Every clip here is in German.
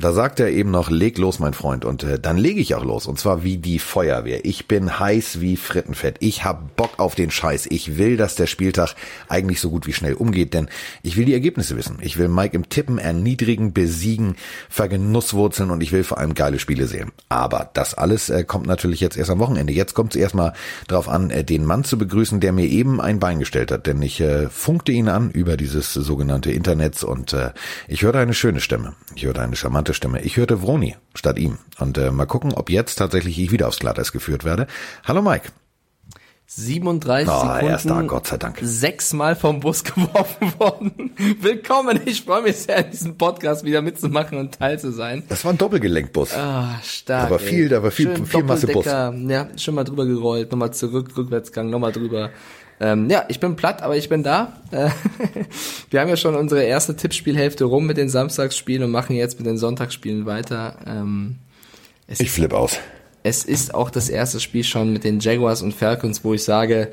Da sagt er eben noch, leg los, mein Freund. Und äh, dann lege ich auch los. Und zwar wie die Feuerwehr. Ich bin heiß wie Frittenfett. Ich hab Bock auf den Scheiß. Ich will, dass der Spieltag eigentlich so gut wie schnell umgeht, denn ich will die Ergebnisse wissen. Ich will Mike im Tippen erniedrigen, besiegen, vergenusswurzeln und ich will vor allem geile Spiele sehen. Aber das alles äh, kommt natürlich jetzt erst am Wochenende. Jetzt kommt es erstmal darauf an, äh, den Mann zu begrüßen, der mir eben ein Bein gestellt hat. Denn ich äh, funkte ihn an über dieses sogenannte Internets und äh, ich hörte eine schöne Stimme. Ich hörte eine charmante bekannte Stimme. Ich hörte Vroni statt ihm. Und äh, mal gucken, ob jetzt tatsächlich ich wieder aufs Glatteis geführt werde. Hallo Mike. 37 oh, Sekunden. Erster, Gott sei Dank. Sechsmal vom Bus geworfen worden. Willkommen. Ich freue mich sehr, in diesem Podcast wieder mitzumachen und teil zu sein. Das war ein Doppelgelenkbus. Ah, stark. Aber viel, da war viel, Schön viel Masse Bus. Ja, schon mal drüber gerollt, nochmal zurück, Rückwärtsgang, nochmal drüber. Ähm, ja, ich bin platt, aber ich bin da. Äh, wir haben ja schon unsere erste Tippspielhälfte rum mit den Samstagsspielen und machen jetzt mit den Sonntagsspielen weiter. Ähm, ich flippe aus. Es ist auch das erste Spiel schon mit den Jaguars und Falcons, wo ich sage,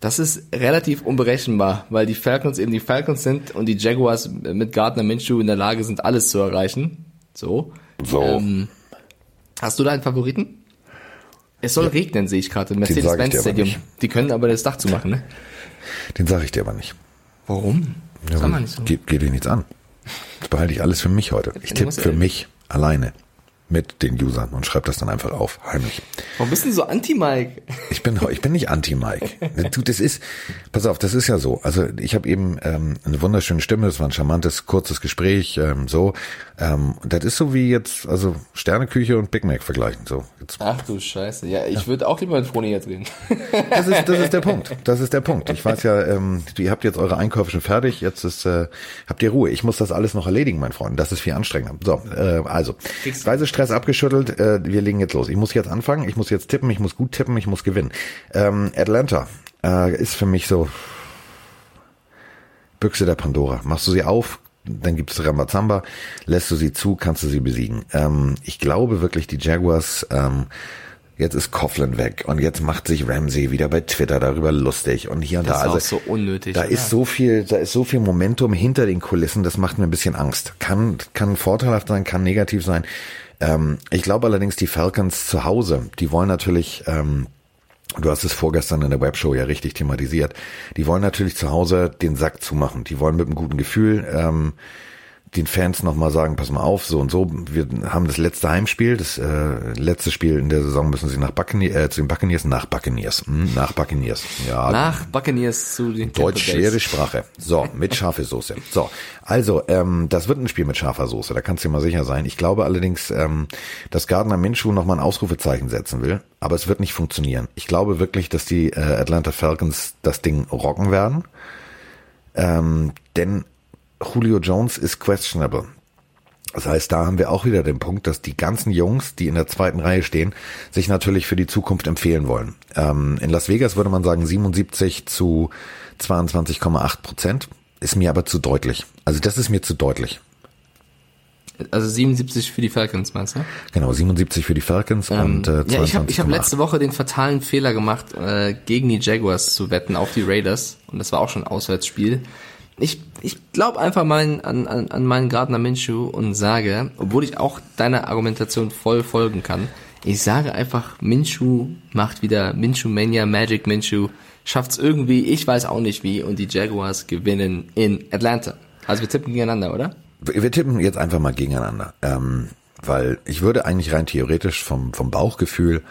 das ist relativ unberechenbar, weil die Falcons eben die Falcons sind und die Jaguars mit Gardner Minshew in der Lage sind, alles zu erreichen. So. So. Ähm, hast du da einen Favoriten? Es soll ja. regnen, sehe ich gerade im Mercedes-Benz Stadium. Die können aber das Dach zumachen, ne? Den sage ich dir aber nicht. Warum? Ja, Sag mal nicht so. Geht, geht dir nichts an. Das behalte ich alles für mich heute. Ich tippe für mich alleine mit den Usern und schreibe das dann einfach auf, heimlich. Warum bist du denn so anti-Mike? Ich bin, ich bin nicht anti-Mike. Du, das ist, pass auf, das ist ja so. Also ich habe eben ähm, eine wunderschöne Stimme, das war ein charmantes, kurzes Gespräch, ähm, so. Ähm, das ist so wie jetzt, also Sterneküche und Big Mac vergleichen. So. Jetzt. Ach du Scheiße. Ja, ich ja. würde auch lieber mit Froni jetzt reden. Das ist, das ist der Punkt. Das ist der Punkt. Ich weiß ja, ähm, ihr habt jetzt eure Einkäufe schon fertig, jetzt ist, äh, habt ihr Ruhe. Ich muss das alles noch erledigen, mein Freund. Das ist viel anstrengender. So, äh, also. Reisestress abgeschüttelt, äh, wir legen jetzt los. Ich muss jetzt anfangen, ich muss jetzt tippen, ich muss gut tippen, ich muss gewinnen. Ähm, Atlanta äh, ist für mich so Büchse der Pandora. Machst du sie auf, dann gibt es Ramazamba, lässt du sie zu, kannst du sie besiegen. Ähm, ich glaube wirklich, die Jaguars, ähm, jetzt ist Coughlin weg und jetzt macht sich Ramsey wieder bei Twitter darüber lustig und hier und das da. Also, ist auch so unnötig. Da oder? ist so viel, da ist so viel Momentum hinter den Kulissen, das macht mir ein bisschen Angst. Kann, kann vorteilhaft sein, kann negativ sein. Ähm, ich glaube allerdings, die Falcons zu Hause, die wollen natürlich, ähm, Du hast es vorgestern in der Webshow ja richtig thematisiert. Die wollen natürlich zu Hause den Sack zumachen. Die wollen mit einem guten Gefühl ähm, den Fans nochmal sagen, pass mal auf, so und so, wir haben das letzte Heimspiel, das äh, letzte Spiel in der Saison müssen sie nach Buccaneers, äh, zu den Buccaneers, nach Buccaneers, hm, nach Buccaneers, ja. Nach Buccaneers zu den Deutsch schwere Sprache. So, mit scharfe Soße. So, also, ähm, das wird ein Spiel mit scharfer Soße, da kannst du dir mal sicher sein. Ich glaube allerdings, ähm, dass Gardner Minshew nochmal ein Ausrufezeichen setzen will, aber es wird nicht funktionieren. Ich glaube wirklich, dass die äh, Atlanta Falcons das Ding rocken werden. Ähm, denn Julio Jones ist questionable. Das heißt, da haben wir auch wieder den Punkt, dass die ganzen Jungs, die in der zweiten Reihe stehen, sich natürlich für die Zukunft empfehlen wollen. Ähm, in Las Vegas würde man sagen 77 zu 22,8 Prozent. Ist mir aber zu deutlich. Also das ist mir zu deutlich. Also 77 für die Falcons, meinst du? Genau, 77 für die Falcons ähm, und äh, 22, Ja, ich habe ich hab letzte Woche den fatalen Fehler gemacht, äh, gegen die Jaguars zu wetten auf die Raiders. Und das war auch schon ein Auswärtsspiel ich, ich glaube einfach mal an, an, an meinen Gardner Minshew und sage, obwohl ich auch deiner Argumentation voll folgen kann, ich sage einfach, Minshew macht wieder Minshew Mania, Magic Minshew, schafft's irgendwie, ich weiß auch nicht wie, und die Jaguars gewinnen in Atlanta. Also wir tippen gegeneinander, oder? Wir tippen jetzt einfach mal gegeneinander, ähm, weil ich würde eigentlich rein theoretisch vom, vom Bauchgefühl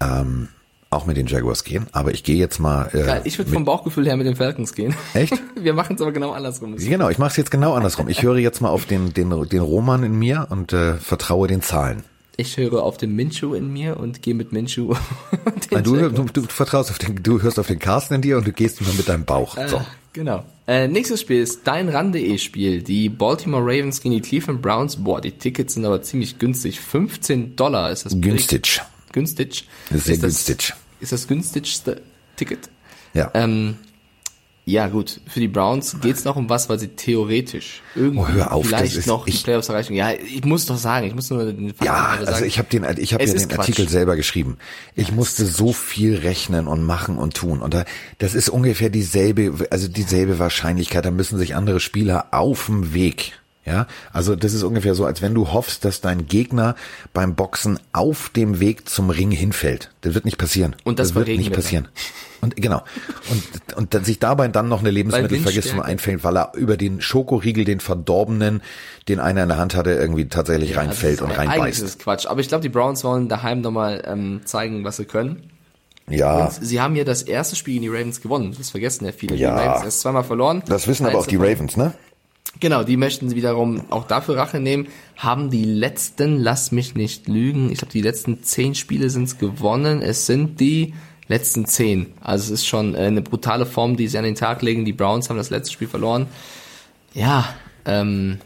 ähm, auch mit den Jaguars gehen, aber ich gehe jetzt mal. Äh, Geil, ich würde vom Bauchgefühl her mit den Falcons gehen. Echt? Wir machen es aber genau andersrum. Genau, ich mache es jetzt genau andersrum. Ich höre jetzt mal auf den den den Roman in mir und äh, vertraue den Zahlen. Ich höre auf den Minshu in mir und gehe mit Minshu. du, du, du, vertraust auf den, du hörst auf den Carsten in dir und du gehst nur mit deinem Bauch. Äh, so. Genau. Äh, nächstes Spiel ist dein RAN.de-Spiel. Die Baltimore Ravens gegen die Cleveland Browns. Boah, die Tickets sind aber ziemlich günstig. 15 Dollar ist das. Günstig. Günstig. Sehr ist günstig ist das günstigste Ticket. Ja. Ähm, ja, gut, für die Browns geht's noch um was, weil sie theoretisch irgendwie oh, auf, vielleicht ist, noch die Playoffs erreichen. Ja, ich muss doch sagen, ich muss nur den Fakt Ja, sagen. also ich habe den ich habe ja den Quatsch. Artikel selber geschrieben. Ich ja, musste so viel rechnen und machen und tun und da, das ist ungefähr dieselbe also dieselbe Wahrscheinlichkeit, da müssen sich andere Spieler auf dem Weg Ja, also das ist ungefähr so, als wenn du hoffst, dass dein Gegner beim Boxen auf dem Weg zum Ring hinfällt. Das wird nicht passieren. Und das, das wird nicht passieren. Und genau. Und, und dann sich dabei dann noch eine Lebensmittelvergiftung einfällt, weil er über den Schokoriegel, den verdorbenen, den einer in der Hand hatte, irgendwie tatsächlich ja, reinfällt und reinbeißt. Eigentlich ist Quatsch. Aber ich glaube, die Browns wollen daheim nochmal ähm, zeigen, was sie können. Ja. Und sie haben ja das erste Spiel gegen die Ravens gewonnen. Das vergessen ja viele. Ja. Die Ravens erst zweimal verloren. Das wissen aber auch die Ravens, ne? Genau, die möchten wiederum auch dafür Rache nehmen, haben die letzten, lass mich nicht lügen, ich glaube die letzten zehn Spiele sind's gewonnen. Es sind die letzten zehn. Also es ist schon äh, eine brutale Form, die sie an den Tag legen. Die Browns haben das letzte Spiel verloren. Ja, ähm,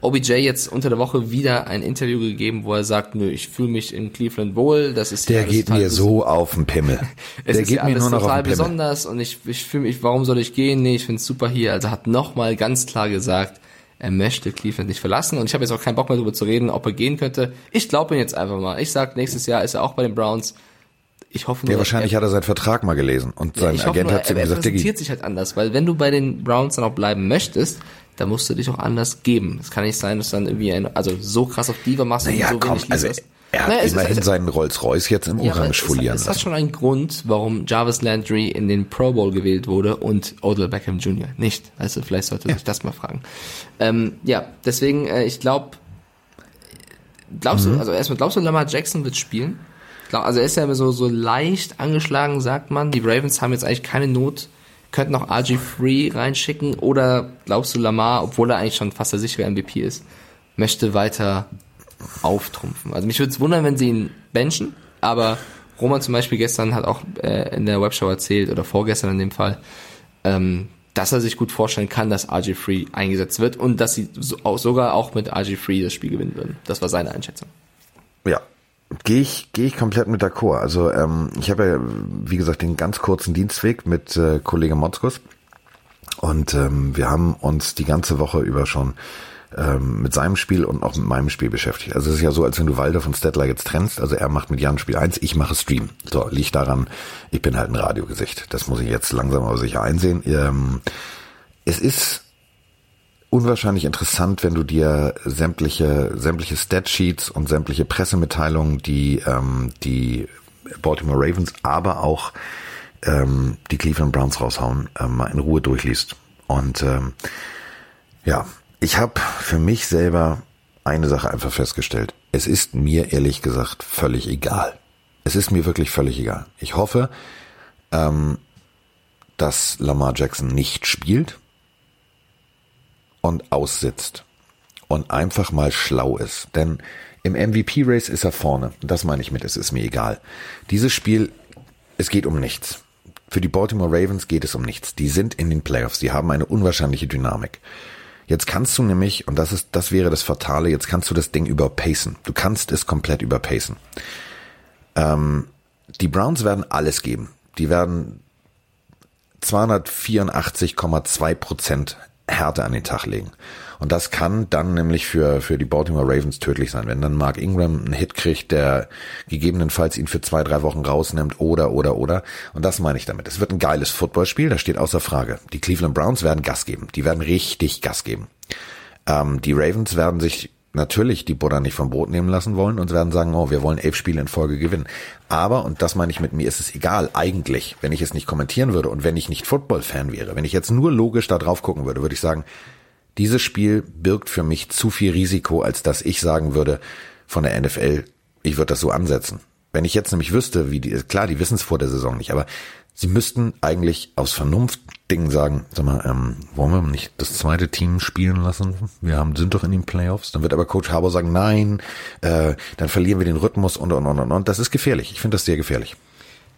OBJ jetzt unter der Woche wieder ein Interview gegeben, wo er sagt, nö, ich fühle mich in Cleveland wohl. Das ist der geht mir so auf den Pimmel. es der geht mir nur noch total auf den Pimmel. besonders und ich, ich fühle mich, warum soll ich gehen? Nee, ich finde es super hier. Also hat nochmal ganz klar gesagt, er möchte Cleveland nicht verlassen und ich habe jetzt auch keinen Bock mehr darüber zu reden, ob er gehen könnte. Ich glaube ihn jetzt einfach mal. Ich sag, nächstes Jahr ist er auch bei den Browns. Ich hoffe nur, ja, wahrscheinlich er, hat er seinen Vertrag mal gelesen und sein ja, Agent nur, hat zu ihm gesagt, er präsentiert sich halt anders, weil wenn du bei den Browns dann auch bleiben möchtest, da musst du dich auch anders geben. Es kann nicht sein, dass dann irgendwie ein, also so krass auf Diva machst naja, und so komm, wenig also Er hat naja, immerhin ist, seinen Rolls-Royce jetzt im ja, Orange folieren lassen. Das hat schon einen Grund, warum Jarvis Landry in den Pro Bowl gewählt wurde und Odell Beckham Jr. nicht. Also vielleicht sollte ja. sich das mal fragen. Ähm, ja, deswegen, äh, ich glaube, glaubst mhm. du, also erstmal glaubst du, Lamar Jackson wird spielen? Also er ist ja immer so, so leicht angeschlagen, sagt man. Die Ravens haben jetzt eigentlich keine Not könnten noch RG3 reinschicken oder glaubst du Lamar, obwohl er eigentlich schon fast der sichere MVP ist, möchte weiter auftrumpfen? Also mich würde es wundern, wenn sie ihn benchen, aber Roman zum Beispiel gestern hat auch äh, in der Webshow erzählt, oder vorgestern in dem Fall, ähm, dass er sich gut vorstellen kann, dass RG3 eingesetzt wird und dass sie so, auch, sogar auch mit RG3 das Spiel gewinnen würden. Das war seine Einschätzung. Ja, Gehe ich, gehe ich komplett mit d'accord. Also ähm, ich habe ja, wie gesagt, den ganz kurzen Dienstweg mit äh, Kollege Motzkus. Und ähm, wir haben uns die ganze Woche über schon ähm, mit seinem Spiel und auch mit meinem Spiel beschäftigt. Also es ist ja so, als wenn du Walder von Stettler jetzt trennst. Also er macht mit Jan Spiel eins, ich mache Stream. So, liegt daran, ich bin halt ein Radiogesicht. Das muss ich jetzt langsam aber sicher einsehen. Ähm, es ist unwahrscheinlich interessant, wenn du dir sämtliche, sämtliche Statsheets und sämtliche Pressemitteilungen, die ähm, die Baltimore Ravens, aber auch ähm, die Cleveland Browns raushauen, ähm, mal in Ruhe durchliest. Und ähm, ja, ich habe für mich selber eine Sache einfach festgestellt. Es ist mir ehrlich gesagt völlig egal. Es ist mir wirklich völlig egal. Ich hoffe, ähm, dass Lamar Jackson nicht spielt und aussitzt und einfach mal schlau ist. Denn im MVP-Race ist er vorne. Das meine ich mit, es ist mir egal. Dieses Spiel, es geht um nichts. Für die Baltimore Ravens geht es um nichts. Die sind in den Playoffs, die haben eine unwahrscheinliche Dynamik. Jetzt kannst du nämlich, und das ist, das wäre das Fatale, jetzt kannst du das Ding überpacen. Du kannst es komplett überpacen. Ähm, die Browns werden alles geben. Die werden 284,2 Prozent Härte an den Tag legen. Und das kann dann nämlich für, für die Baltimore Ravens tödlich sein. Wenn dann Mark Ingram einen Hit kriegt, der gegebenenfalls ihn für zwei, drei Wochen rausnimmt oder, oder, oder. Und das meine ich damit. Es wird ein geiles Footballspiel, das steht außer Frage. Die Cleveland Browns werden Gas geben. Die werden richtig Gas geben. Ähm, die Ravens werden sich natürlich die Butter nicht vom Brot nehmen lassen wollen und werden sagen, oh, wir wollen elf Spiele in Folge gewinnen. Aber, und das meine ich mit mir, ist es egal, eigentlich, wenn ich es nicht kommentieren würde und wenn ich nicht Football-Fan wäre, wenn ich jetzt nur logisch da drauf gucken würde, würde ich sagen, dieses Spiel birgt für mich zu viel Risiko, als dass ich sagen würde, von der NFL, ich würde das so ansetzen. Wenn ich jetzt nämlich wüsste, wie die, klar, die wissen es vor der Saison nicht, aber sie müssten eigentlich aus Vernunft Ding sagen, sag mal, ähm, wollen wir nicht das zweite Team spielen lassen? Wir haben, sind doch in den Playoffs. Dann wird aber Coach Harbour sagen, nein, äh, dann verlieren wir den Rhythmus und und und und. und. Das ist gefährlich. Ich finde das sehr gefährlich.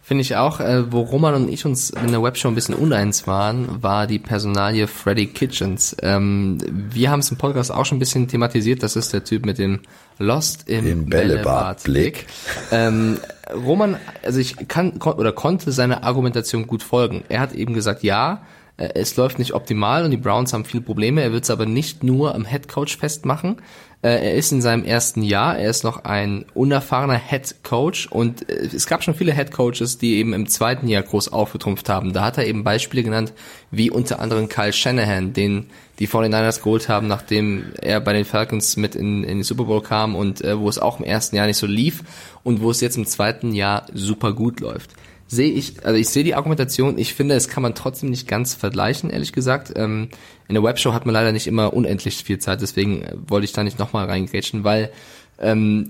Finde ich auch. Äh, wo Roman und ich uns in der Webshow ein bisschen uneins waren, war die Personalie Freddy Kitchens. Ähm, wir haben es im Podcast auch schon ein bisschen thematisiert. Das ist der Typ mit dem Lost im, Im Bällebad-Blick. Ähm, Roman, also ich kann oder konnte seine Argumentation gut folgen. Er hat eben gesagt, ja, Äh, es läuft nicht optimal und die Browns haben viele Probleme. Er wird es aber nicht nur am Head Coach festmachen. Äh, er ist in seinem ersten Jahr, er ist noch ein unerfahrener Head Coach und äh, es gab schon viele Head Coaches, die eben im zweiten Jahr groß aufgetrumpft haben. Da hat er eben Beispiele genannt, wie unter anderem Kyle Shanahan, den die 49ers geholt haben, nachdem er bei den Falcons mit in, in den Super Bowl kam und äh, wo es auch im ersten Jahr nicht so lief und wo es jetzt im zweiten Jahr super gut läuft sehe ich, also ich sehe die Argumentation, ich finde, es kann man trotzdem nicht ganz vergleichen, ehrlich gesagt. Ähm, in der Webshow hat man leider nicht immer unendlich viel Zeit, deswegen äh, wollte ich da nicht nochmal reingrätschen, weil ähm,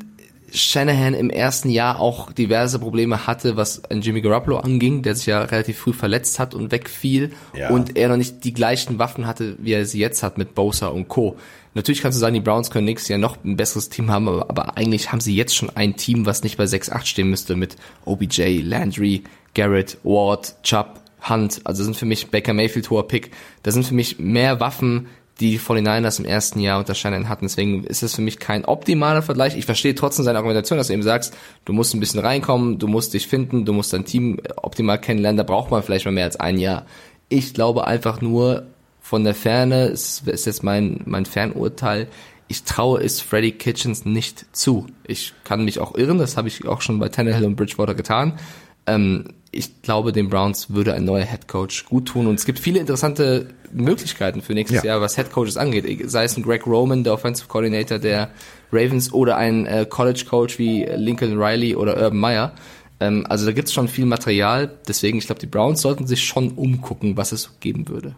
Shanahan im ersten Jahr auch diverse Probleme hatte, was an Jimmy Garoppolo anging, der sich ja relativ früh verletzt hat und wegfiel ja. und er noch nicht die gleichen Waffen hatte, wie er sie jetzt hat mit Bosa und Co. Natürlich kannst du sagen, die Browns können nächstes Jahr noch ein besseres Team haben, aber, aber eigentlich haben sie jetzt schon ein Team, was nicht bei 6-8 stehen müsste mit OBJ, Landry, Garrett, Ward, Chubb, Hunt. Also sind für mich Baker Mayfield hoher Pick. Da sind für mich mehr Waffen, die die 49ers im ersten Jahr unter Shannon hatten. Deswegen ist es für mich kein optimaler Vergleich. Ich verstehe trotzdem seine Argumentation, dass du eben sagst, du musst ein bisschen reinkommen, du musst dich finden, du musst dein Team optimal kennenlernen. Da braucht man vielleicht mal mehr als ein Jahr. Ich glaube einfach nur, von der Ferne, ist, ist jetzt mein, mein Fernurteil, ich traue es Freddy Kitchens nicht zu. Ich kann mich auch irren, das habe ich auch schon bei Tannehill und Bridgewater getan. Ähm, ich glaube, den Browns würde ein neuer Head Coach gut tun und es gibt viele interessante Möglichkeiten für nächstes ja. Jahr, was Head Coaches angeht. Sei es ein Greg Roman, der Offensive Coordinator der Ravens oder ein äh, College Coach wie Lincoln Riley oder Urban Meyer. Ähm, also da gibt es schon viel Material, deswegen ich glaube, die Browns sollten sich schon umgucken, was es geben würde.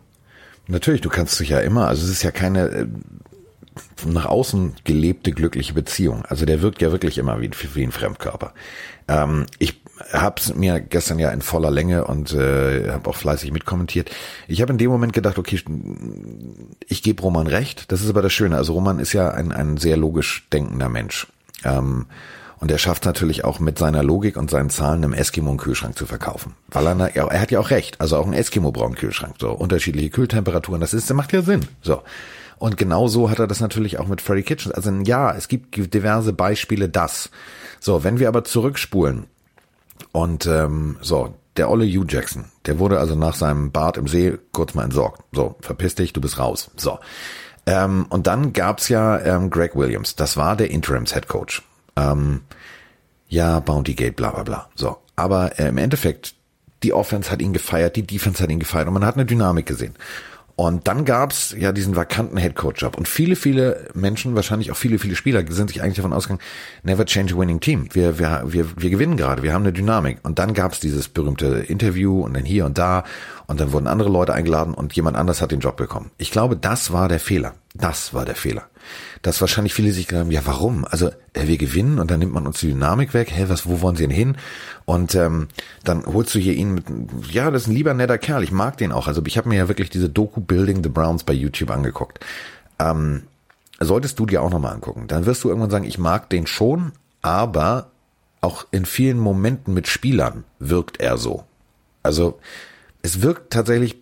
Natürlich, du kannst dich ja immer, also es ist ja keine äh, nach außen gelebte glückliche Beziehung. Also der wirkt ja wirklich immer wie, wie ein Fremdkörper. Ähm, ich habe es mir gestern ja in voller Länge und äh, habe auch fleißig mitkommentiert. Ich habe in dem Moment gedacht, okay, ich gebe Roman recht. Das ist aber das Schöne. Also Roman ist ja ein, ein sehr logisch denkender Mensch. Ähm, und er schafft natürlich auch mit seiner Logik und seinen Zahlen einem Eskimo einen Kühlschrank zu verkaufen. Weil er, er hat ja auch recht. Also auch ein Eskimo braucht einen Kühlschrank. So unterschiedliche Kühltemperaturen. Das ist, das macht ja Sinn. So. Und genau so hat er das natürlich auch mit Freddy Kitchens. Also ja, es gibt diverse Beispiele das. So, wenn wir aber zurückspulen und ähm, so, der Olle Hugh Jackson, der wurde also nach seinem Bad im See kurz mal entsorgt. So, verpiss dich, du bist raus. So. Ähm, und dann gab's ja ähm, Greg Williams, das war der Interims Head Coach. Ähm, ja, Bounty Gate, bla bla bla. So. Aber äh, im Endeffekt, die Offense hat ihn gefeiert, die Defense hat ihn gefeiert und man hat eine Dynamik gesehen. Und dann gab's ja diesen vakanten Headcoach-Job. Und viele, viele Menschen, wahrscheinlich auch viele, viele Spieler, sind sich eigentlich davon ausgegangen, never change a winning team. Wir, wir, wir, wir gewinnen gerade, wir haben eine Dynamik. Und dann gab's dieses berühmte Interview und dann hier und da. Und dann wurden andere Leute eingeladen und jemand anders hat den Job bekommen. Ich glaube, das war der Fehler. Das war der Fehler dass wahrscheinlich viele sich gedacht haben, ja warum? Also äh, wir gewinnen und dann nimmt man uns die Dynamik weg. Hä, was, wo wollen sie denn hin? Und ähm, dann holst du hier ihn mit, ja, das ist ein lieber netter Kerl. Ich mag den auch. Also ich habe mir ja wirklich diese Doku Building the Browns bei YouTube angeguckt. Ähm, solltest du dir auch nochmal angucken. Dann wirst du irgendwann sagen, ich mag den schon, aber auch in vielen Momenten mit Spielern wirkt er so. Also es wirkt tatsächlich,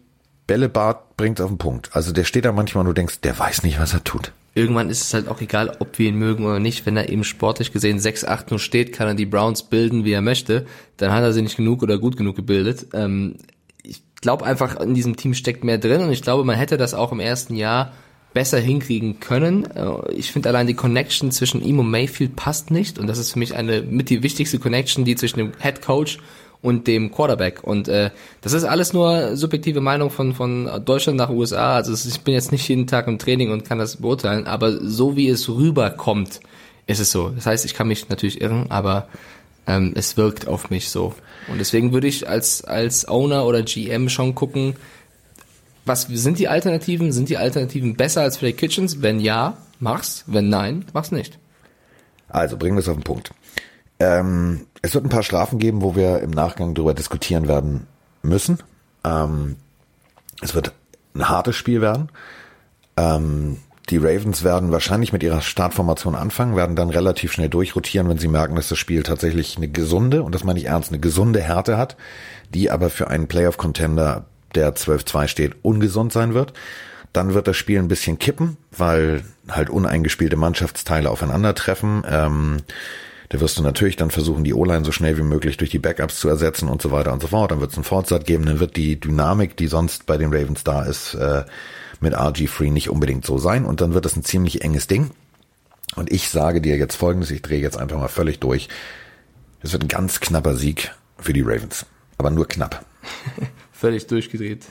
Bällebart bringt auf den Punkt. Also der steht da manchmal und du denkst, der weiß nicht, was er tut irgendwann ist es halt auch egal, ob wir ihn mögen oder nicht. Wenn er eben sportlich gesehen 6-8 nur steht, kann er die Browns bilden, wie er möchte. Dann hat er sie nicht genug oder gut genug gebildet. Ähm, ich glaube einfach, in diesem Team steckt mehr drin und ich glaube, man hätte das auch im ersten Jahr besser hinkriegen können. Äh, ich finde allein die Connection zwischen ihm und Mayfield passt nicht und das ist für mich eine mit die wichtigste Connection, die zwischen dem Head Coach und dem Quarterback. Und äh, das ist alles nur subjektive Meinung von, von Deutschland nach USA. Also ich bin jetzt nicht jeden Tag im Training und kann das beurteilen, aber so wie es rüberkommt, ist es so. Das heißt, ich kann mich natürlich irren, aber ähm, es wirkt auf mich so. Und deswegen würde ich als, als Owner oder GM schon gucken, was sind die Alternativen? Sind die Alternativen besser als Freddy Kitchens? Wenn ja, mach's. Wenn nein, mach's nicht. Also bringen wir es auf den Punkt. Ähm, es wird ein paar Strafen geben, wo wir im Nachgang darüber diskutieren werden müssen. Ähm, es wird ein hartes Spiel werden. Ähm, die Ravens werden wahrscheinlich mit ihrer Startformation anfangen, werden dann relativ schnell durchrotieren, wenn sie merken, dass das Spiel tatsächlich eine gesunde, und das meine ich ernst, eine gesunde Härte hat, die aber für einen Playoff-Contender, der 12-2 steht, ungesund sein wird. Dann wird das Spiel ein bisschen kippen, weil halt uneingespielte Mannschaftsteile aufeinandertreffen. Ähm, Da wirst du natürlich dann versuchen, die O-Line so schnell wie möglich durch die Backups zu ersetzen und so weiter und so fort. Dann wird es einen Fortsatz geben, dann wird die Dynamik, die sonst bei den Ravens da ist, äh, mit RG3 nicht unbedingt so sein und dann wird es ein ziemlich enges Ding. Und ich sage dir jetzt folgendes, ich drehe jetzt einfach mal völlig durch. Es wird ein ganz knapper Sieg für die Ravens. Aber nur knapp. Völlig durchgedreht.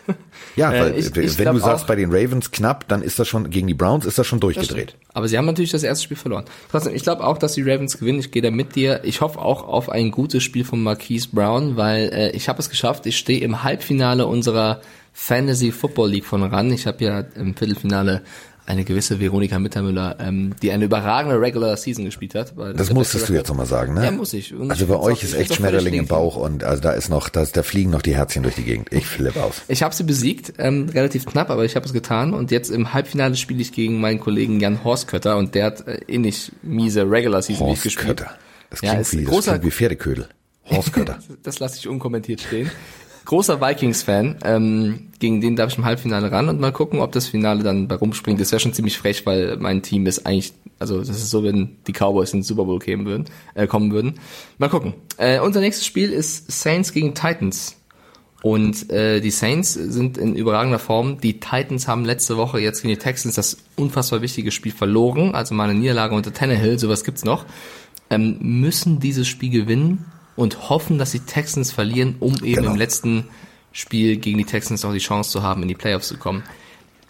Ja, weil äh, ich, ich wenn du sagst bei den Ravens knapp, dann ist das schon, gegen die Browns ist das schon durchgedreht. Das Aber sie haben natürlich das erste Spiel verloren. Trotzdem, ich glaube auch, dass die Ravens gewinnen. Ich gehe da mit dir. Ich hoffe auch auf ein gutes Spiel von Marquise Brown, weil äh, ich habe es geschafft. Ich stehe im Halbfinale unserer Fantasy Football League von ran. Ich habe ja im Viertelfinale eine gewisse Veronika Mittermüller, ähm, die eine überragende Regular Season gespielt hat. Das musstest du jetzt nochmal sagen, ne? Ja, muss ich. Und also bei euch ist echt Schmetterling im Bauch und also da ist noch, da, da fliegen noch die Herzchen durch die Gegend. Ich flippe aus. Ich habe sie besiegt, ähm, relativ knapp, aber ich habe es getan und jetzt im Halbfinale spiele ich gegen meinen Kollegen Jan Horstkötter und der hat äh, ähnlich miese Regular Season Horst gespielt. Kötter. Das klingt, ja, wie, das klingt wie Pferdeködel. Horstkötter. das lasse ich unkommentiert stehen großer Vikings-Fan. Ähm, gegen den darf ich im Halbfinale ran und mal gucken, ob das Finale dann bei rumspringt. Das wäre schon ziemlich frech, weil mein Team ist eigentlich, also das ist so, wenn die Cowboys in den Super Bowl kämen würden, äh, kommen würden. Mal gucken. Äh, unser nächstes Spiel ist Saints gegen Titans. Und äh, die Saints sind in überragender Form. Die Titans haben letzte Woche jetzt gegen die Texans das unfassbar wichtige Spiel verloren. Also mal eine Niederlage unter Tannehill, sowas gibt's noch. Ähm, müssen dieses Spiel gewinnen und hoffen, dass die Texans verlieren, um eben genau. im letzten Spiel gegen die Texans auch die Chance zu haben, in die Playoffs zu kommen.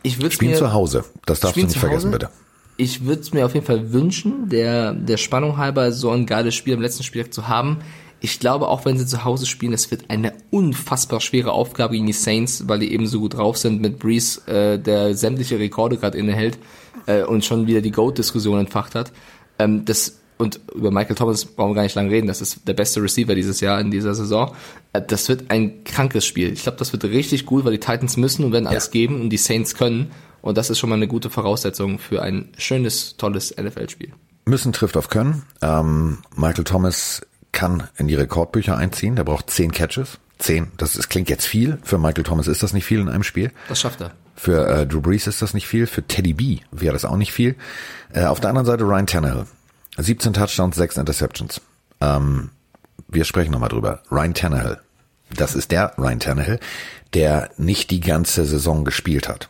Ich würde Spielen mir, zu Hause, das darfst du nicht vergessen, bitte. Ich würde es mir auf jeden Fall wünschen, der, der Spannung halber so ein geiles Spiel am letzten Spieltag zu haben. Ich glaube, auch wenn sie zu Hause spielen, es wird eine unfassbar schwere Aufgabe gegen die Saints, weil die eben so gut drauf sind mit Breeze, äh, der sämtliche Rekorde gerade innehält äh, und schon wieder die GOAT-Diskussion entfacht hat. Ähm, das und über Michael Thomas brauchen wir gar nicht lange reden, das ist der beste Receiver dieses Jahr in dieser Saison. Äh, das wird ein krankes Spiel. Ich glaube, das wird richtig gut, weil die Titans müssen und werden alles ja. geben und die Saints können. Und das ist schon mal eine gute Voraussetzung für ein schönes, tolles NFL-Spiel. Müssen trifft auf können. Ähm, Michael Thomas kann in die Rekordbücher einziehen. Der braucht zehn Catches. Zehn. Das, das klingt jetzt viel. Für Michael Thomas ist das nicht viel in einem Spiel. Das schafft er. Für äh, Drew Brees ist das nicht viel. Für Teddy B wäre das auch nicht viel. Äh, auf der anderen Seite Ryan Tannehill. 17 Touchdowns, 6 Interceptions. Ähm, wir sprechen nochmal drüber. Ryan Tannehill. Das ist der Ryan Tannehill, der nicht die ganze Saison gespielt hat.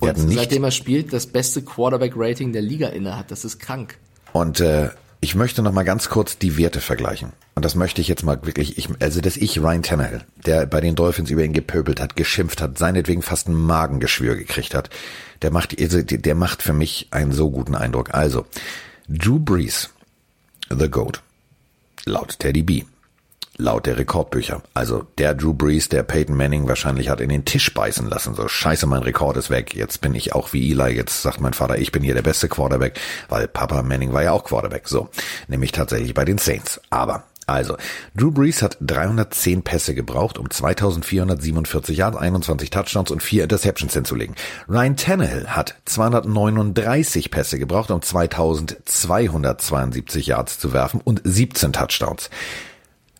Der und nicht, seitdem er spielt, das beste Quarterback-Rating der Liga inne hat. Das ist krank. Und äh, ich möchte noch mal ganz kurz die Werte vergleichen. Und das möchte ich jetzt mal wirklich, ich, also dass ich Ryan Tannehill, der bei den Dolphins über ihn gepöbelt hat, geschimpft hat, seinetwegen fast ein Magengeschwür gekriegt hat, der macht, also, der macht für mich einen so guten Eindruck. Also, Drew Brees, The Goat, laut Teddy B, laut der Rekordbücher. Also der Drew Brees, der Peyton Manning wahrscheinlich hat in den Tisch beißen lassen. So scheiße, mein Rekord ist weg. Jetzt bin ich auch wie Eli. Jetzt sagt mein Vater, ich bin hier der beste Quarterback, weil Papa Manning war ja auch Quarterback. So, nämlich tatsächlich bei den Saints. Aber also, Drew Brees hat 310 Pässe gebraucht, um 2447 Yards, 21 Touchdowns und 4 Interceptions hinzulegen. Ryan Tannehill hat 239 Pässe gebraucht, um 2272 Yards zu werfen und 17 Touchdowns.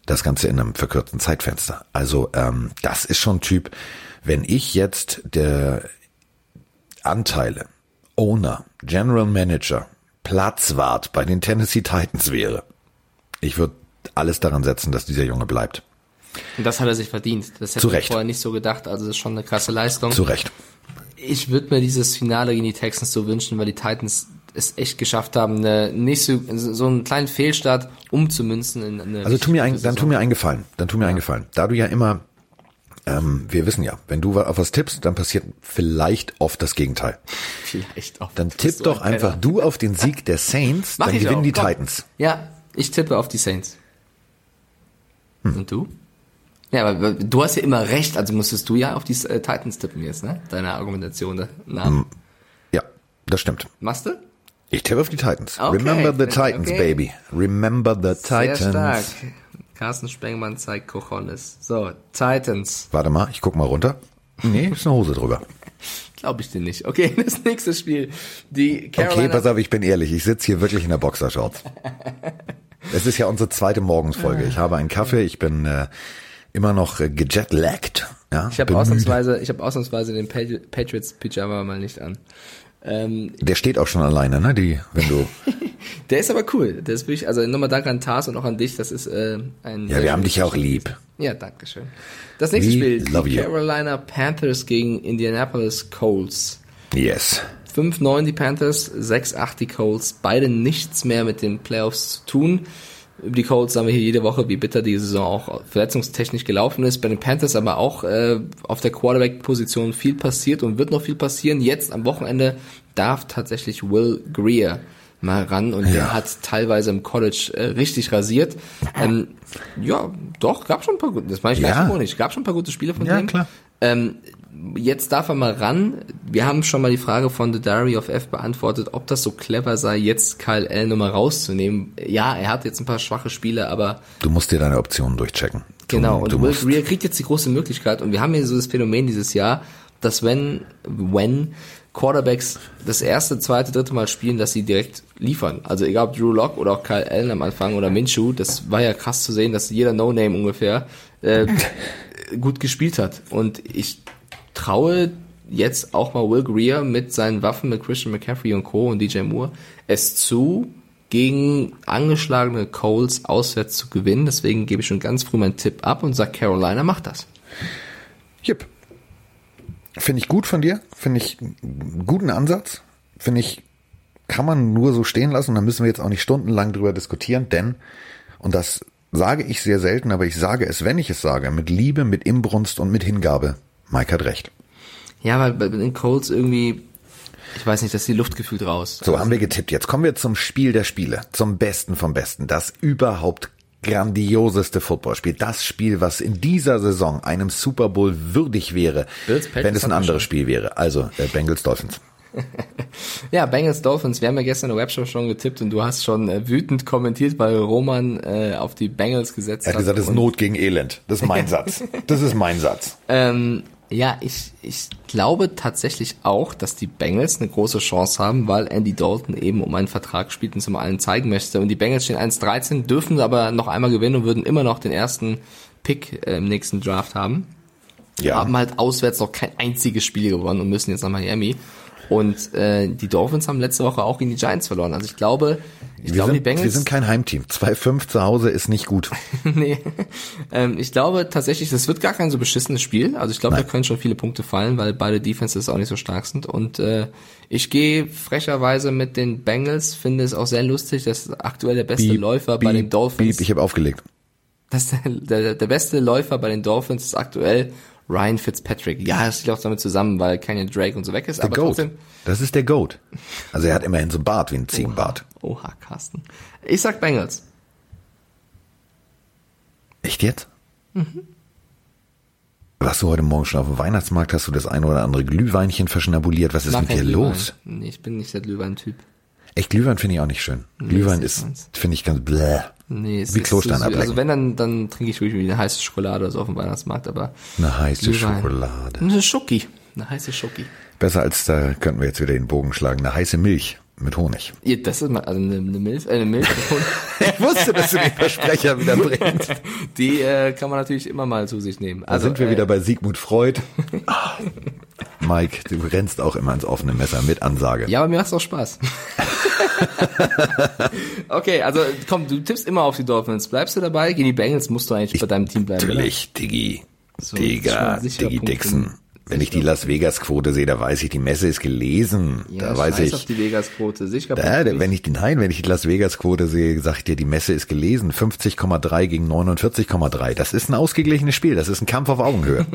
Das Ganze in einem verkürzten Zeitfenster. Also, ähm, das ist schon Typ, wenn ich jetzt der Anteile, Owner, General Manager, Platzwart bei den Tennessee Titans wäre, ich würde alles daran setzen, dass dieser Junge bleibt. Und das hat er sich verdient. Das hätte ich vorher nicht so gedacht. Also das ist schon eine krasse Leistung. Zu Recht. Ich würde mir dieses Finale gegen die Texans so wünschen, weil die Titans es echt geschafft haben, eine, nicht so, so einen kleinen Fehlstart umzumünzen in eine. Also tu mir ein, dann tu mir eingefallen. Dann tu mir ja. eingefallen. Da du ja immer, ähm, wir wissen ja, wenn du auf was tippst, dann passiert vielleicht oft das Gegenteil. Vielleicht oft. Dann tipp doch einfach keiner. du auf den Sieg der Saints, Mach dann gewinnen auch. die Komm. Titans. Ja, ich tippe auf die Saints. Hm. Und du? Ja, aber du hast ja immer recht, also musstest du ja auf die äh, Titans tippen jetzt, ne? Deine Argumentation nach. Hm. Ja, das stimmt. Machst du? Ich tippe auf die Titans. Okay. Remember the Titans, okay. baby. Remember the Titans. Sehr stark. Carsten Spengmann zeigt Cojones. So, Titans. Warte mal, ich guck mal runter. Nee, ist eine Hose drüber. Glaube ich dir nicht. Okay, das nächste Spiel. Die Carolina Okay, pass auf, ich bin ehrlich. Ich sitze hier wirklich in der Boxershorts. Es ist ja unsere zweite Morgensfolge. Ich habe einen Kaffee, ich bin äh, immer noch äh, gejetlaggt. Ja, ich habe ausnahmsweise, ich habe ausnahmsweise den Patriots Pyjama mal nicht an. Ähm, Der steht auch schon alleine, ne? Die, wenn du. Der ist aber cool. Der ist wirklich, also nochmal danke an Tars und auch an dich. Das ist äh, ein. Ja, wir haben dich ja auch lieb. Ja, danke schön. Das nächste We Spiel, love die you. Carolina Panthers gegen Indianapolis Colts. Yes. 5-9 die Panthers, 6-8 die Colts. Beide nichts mehr mit den Playoffs zu tun. Über die Colts sagen wir hier jede Woche, wie bitter die Saison auch verletzungstechnisch gelaufen ist. Bei den Panthers aber auch äh, auf der Quarterback-Position viel passiert und wird noch viel passieren. Jetzt am Wochenende darf tatsächlich Will Greer mal ran und der hat teilweise im College äh, richtig rasiert. Ähm, ja, doch, gab schon ein paar gute, das meine ich Ja. gleich ironisch, gab schon ein paar gute Spiele von Ja, dem. klar. Ähm, jetzt darf er mal ran. Wir haben schon mal die Frage von The Diary of F beantwortet, ob das so clever sei, jetzt Kyle Allen nochmal rauszunehmen. Ja, er hat jetzt ein paar schwache Spiele, aber Du musst dir deine Optionen durchchecken. Du, genau. Und du Will Greer kriegt jetzt die große Möglichkeit. Und wir haben hier so das Phänomen dieses Jahr, dass wenn, wenn Quarterbacks das erste, zweite, dritte Mal spielen, dass sie direkt liefern. Also egal ob Drew Lock oder auch Kyle Allen am Anfang oder Minshew, das war ja krass zu sehen, dass jeder No-Name ungefähr äh, gut gespielt hat. Und ich traue jetzt auch mal Will Greer mit seinen Waffen mit Christian McCaffrey und Co. und DJ Moore es zu, gegen angeschlagene Coles auswärts zu gewinnen. Deswegen gebe ich schon ganz früh meinen Tipp ab und sage, Carolina macht das. Jip. Finde ich gut von dir. Finde ich einen guten Ansatz. Finde ich, kann man nur so stehen lassen. Da müssen wir jetzt auch nicht stundenlang drüber diskutieren, denn, und das sage ich sehr selten, aber ich sage es, wenn ich es sage, mit Liebe, mit Imbrunst und mit Hingabe. Mike hat recht. Ja, weil bei den Colts irgendwie, ich weiß nicht, dass die Luft gefühlt raus. So, haben wir getippt. Jetzt kommen wir zum Spiel der Spiele. Zum Besten vom Besten. Das überhaupt grandioseste Footballspiel. Das Spiel, was in dieser Saison einem Super Bowl würdig wäre, Bills, wenn es ein anderes. Spiel wäre. Also, äh, Bengals Dolphins. Ja, Bengals Dolphins. Wir haben ja gestern in der Webshow schon getippt und du hast schon äh, wütend kommentiert, weil Roman äh, auf die Bengals gesetzt Er hat gesagt, es ist Not gegen Elend. Das ist mein Satz. Das ist mein Satz. Ähm, ja, ich, ich glaube tatsächlich auch, dass die Bengals eine große Chance haben, weil Andy Dalton eben um einen Vertrag spielt und es mal allen zeigen möchte. Und die Bengals stehen 1-13, dürfen aber noch einmal gewinnen und würden immer noch den ersten Pick äh, im nächsten Draft haben. Ja. Haben halt auswärts noch kein einziges Spiel gewonnen und müssen jetzt nach Miami. Und äh, die Dolphins haben letzte Woche auch gegen die Giants verloren. Also ich glaube, ich Wir glaube, die sind, Bengals. wir sind kein Heimteam. 2-5 zu Hause ist nicht gut. nee. Ähm, ich glaube tatsächlich, das wird gar kein so beschissenes Spiel. Also ich glaube, da können schon viele Punkte fallen, weil beide Defenses auch nicht so stark sind. Und äh, ich gehe frecherweise mit den Bengals, finde es auch sehr lustig, dass aktuell der beste Beep, Läufer bei beep, den Dolphins, Beep, ich habe aufgelegt. dass der, der, der beste Läufer bei den Dolphins ist aktuell Ryan Fitzpatrick. Ja, das liegt auch damit zusammen, weil Kenyon Drake und so weg ist, Der aber Goat. trotzdem. Das ist der Goat. Also er hat immerhin so einen Bart wie ein Ziegenbart. Oha, Carsten. Ich sag Bengals. Echt jetzt? Mhm. Warst du heute Morgen schon auf dem Weihnachtsmarkt? Hast du das eine oder andere Glühweinchen verschnabuliert? Was ist Mag mit dir Glühwein. los? Nee, ich bin nicht der Glühwein-Typ. Echt, Glühwein finde ich auch nicht schön. Glühwein ist finde ich ganz bläh. Nee, es Wie Klostein ablecken. Also wenn, dann, dann trinke ich wirklich eine heiße Schokolade oder so auf dem Weihnachtsmarkt, aber Eine heiße Glühwein. Schokolade. eine Schoki. Eine heiße Schoki. Besser als da könnten wir jetzt wieder den Bogen schlagen. Eine heiße Milch mit Honig. Ja, das ist mal, also eine, eine Milch, äh, eine Milch, Ich wusste, dass du den Versprecher wieder bringst. die äh, kann man natürlich immer mal zu sich nehmen. Da Also sind wir äh, wieder bei Sigmund Freud. Ah. Mike, du rennst auch immer ins offene Messer mit Ansage. Ja, aber mir macht's auch Spaß. okay, also komm, du tippst immer auf die Dolphins. Bleibst du dabei? Gegen die Bengals musst du eigentlich bei deinem Team bleiben. Natürlich, Diggi. So, Digga, Diggi Dixon. Wenn ich die Las Vegas Quote sehe, da weiß ich, die Messe ist gelesen. Ja, da weiß ich. auf die Vegas-Quote. Sicher Ja, wenn ich die, nein, wenn ich die Las Vegas Quote sehe, sag ich dir, die Messe ist gelesen. 50,3 gegen 49,3. Das ist ein ausgeglichenes Spiel. Das ist ein Kampf auf Augenhöhe.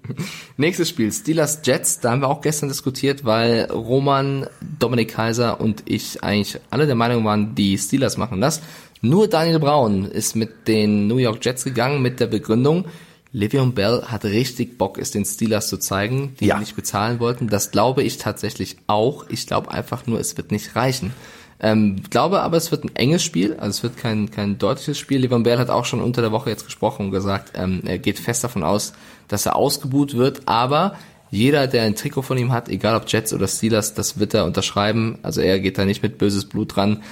Nächstes Spiel, Steelers Jets, da haben wir auch gestern diskutiert, weil Roman, Dominik Kaiser und ich eigentlich alle der Meinung waren, die Steelers machen das. Nur Daniel Braun ist mit den New York Jets gegangen mit der Begründung, Le'Veon Bell hat richtig Bock, es den Steelers zu zeigen, die Ja. nicht bezahlen wollten. Das glaube ich tatsächlich auch. Ich glaube einfach nur, es wird nicht reichen. Ähm, glaube aber, es wird ein enges Spiel, also es wird kein, kein deutliches Spiel. Levan Bell hat auch schon unter der Woche jetzt gesprochen und gesagt, ähm, er geht fest davon aus, dass er ausgebuht wird, aber jeder, der ein Trikot von ihm hat, egal ob Jets oder Steelers, das wird er unterschreiben. Also er geht da nicht mit böses Blut dran.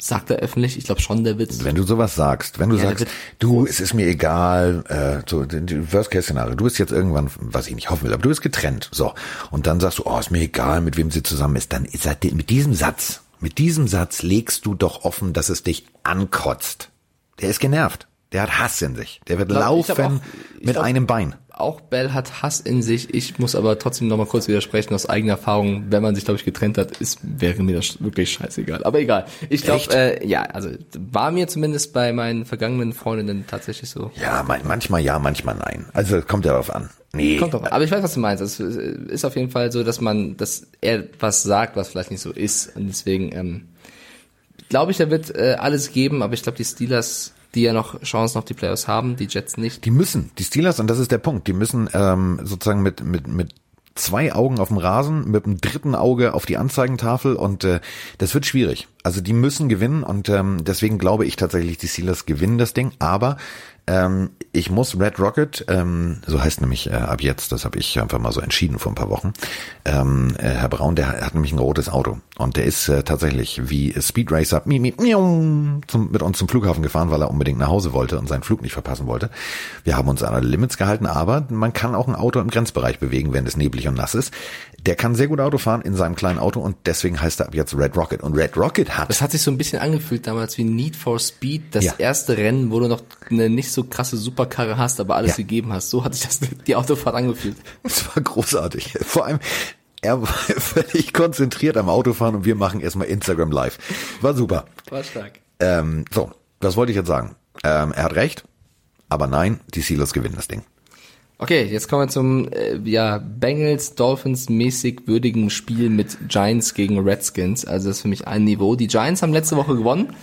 Sagt er öffentlich, ich glaube schon, der Witz. Wenn du sowas sagst, wenn du Ja, sagst, du, es ist mir egal, äh, so, Worst-Case-Szenario, du bist jetzt irgendwann, was ich nicht hoffen will, aber du bist getrennt, so. Und dann sagst du, oh, ist mir egal, mit wem sie zusammen ist, dann ist er, mit diesem Satz, Mit diesem Satz legst du doch offen, dass es dich ankotzt. Der ist genervt. Der hat Hass in sich. Der wird glaub, laufen auch, mit glaub, einem Bein. Auch Bell hat Hass in sich. Ich muss aber trotzdem noch mal kurz widersprechen aus eigener Erfahrung. Wenn man sich, glaube ich, getrennt hat, ist, wäre mir das wirklich scheißegal. Aber egal. Ich glaube, äh, ja, also war mir zumindest bei meinen vergangenen Freundinnen tatsächlich so. Ja, manchmal ja, manchmal nein. Also kommt ja darauf an. Nee. Kommt drauf an. Aber ich weiß, was du meinst. Es ist auf jeden Fall so, dass man, dass er was sagt, was vielleicht nicht so ist. Und deswegen ähm, glaube ich, er wird äh, alles geben. Aber ich glaube, die Steelers die ja noch Chancen auf die Playoffs haben, die Jets nicht. Die müssen, die Steelers, und das ist der Punkt, die müssen ähm, sozusagen mit, mit, mit zwei Augen auf dem Rasen, mit dem dritten Auge auf die Anzeigentafel und äh, das wird schwierig. Also die müssen gewinnen und ähm, deswegen glaube ich tatsächlich, die Steelers gewinnen das Ding, aber ähm, ich muss Red Rocket, ähm, so heißt nämlich äh, ab jetzt, das habe ich einfach mal so entschieden vor ein paar Wochen. Ähm, äh, Herr Braun, der hat nämlich ein rotes Auto und der ist äh, tatsächlich wie Speed Racer mi, mi, miau, zum, mit uns zum Flughafen gefahren, weil er unbedingt nach Hause wollte und seinen Flug nicht verpassen wollte. Wir haben uns an alle Limits gehalten, aber man kann auch ein Auto im Grenzbereich bewegen, wenn es neblig und nass ist. Der kann sehr gut Auto fahren in seinem kleinen Auto und deswegen heißt er ab jetzt Red Rocket. Und Red Rocket hat. Das hat sich so ein bisschen angefühlt damals wie Need for Speed, das ja. erste Rennen, wo du noch eine nicht so krasse Superkarre hast, aber alles ja. gegeben hast. So hat sich das die Autofahrt angefühlt. Es war großartig. Vor allem, er war völlig konzentriert am Autofahren und wir machen erstmal Instagram Live. War super. War stark. Ähm, so, was wollte ich jetzt sagen? Ähm, er hat recht, aber nein, die Steelers gewinnen das Ding. Okay, jetzt kommen wir zum äh, ja, Bengals Dolphins mäßig würdigen Spiel mit Giants gegen Redskins. Also das ist für mich ein Niveau. Die Giants haben letzte Woche gewonnen.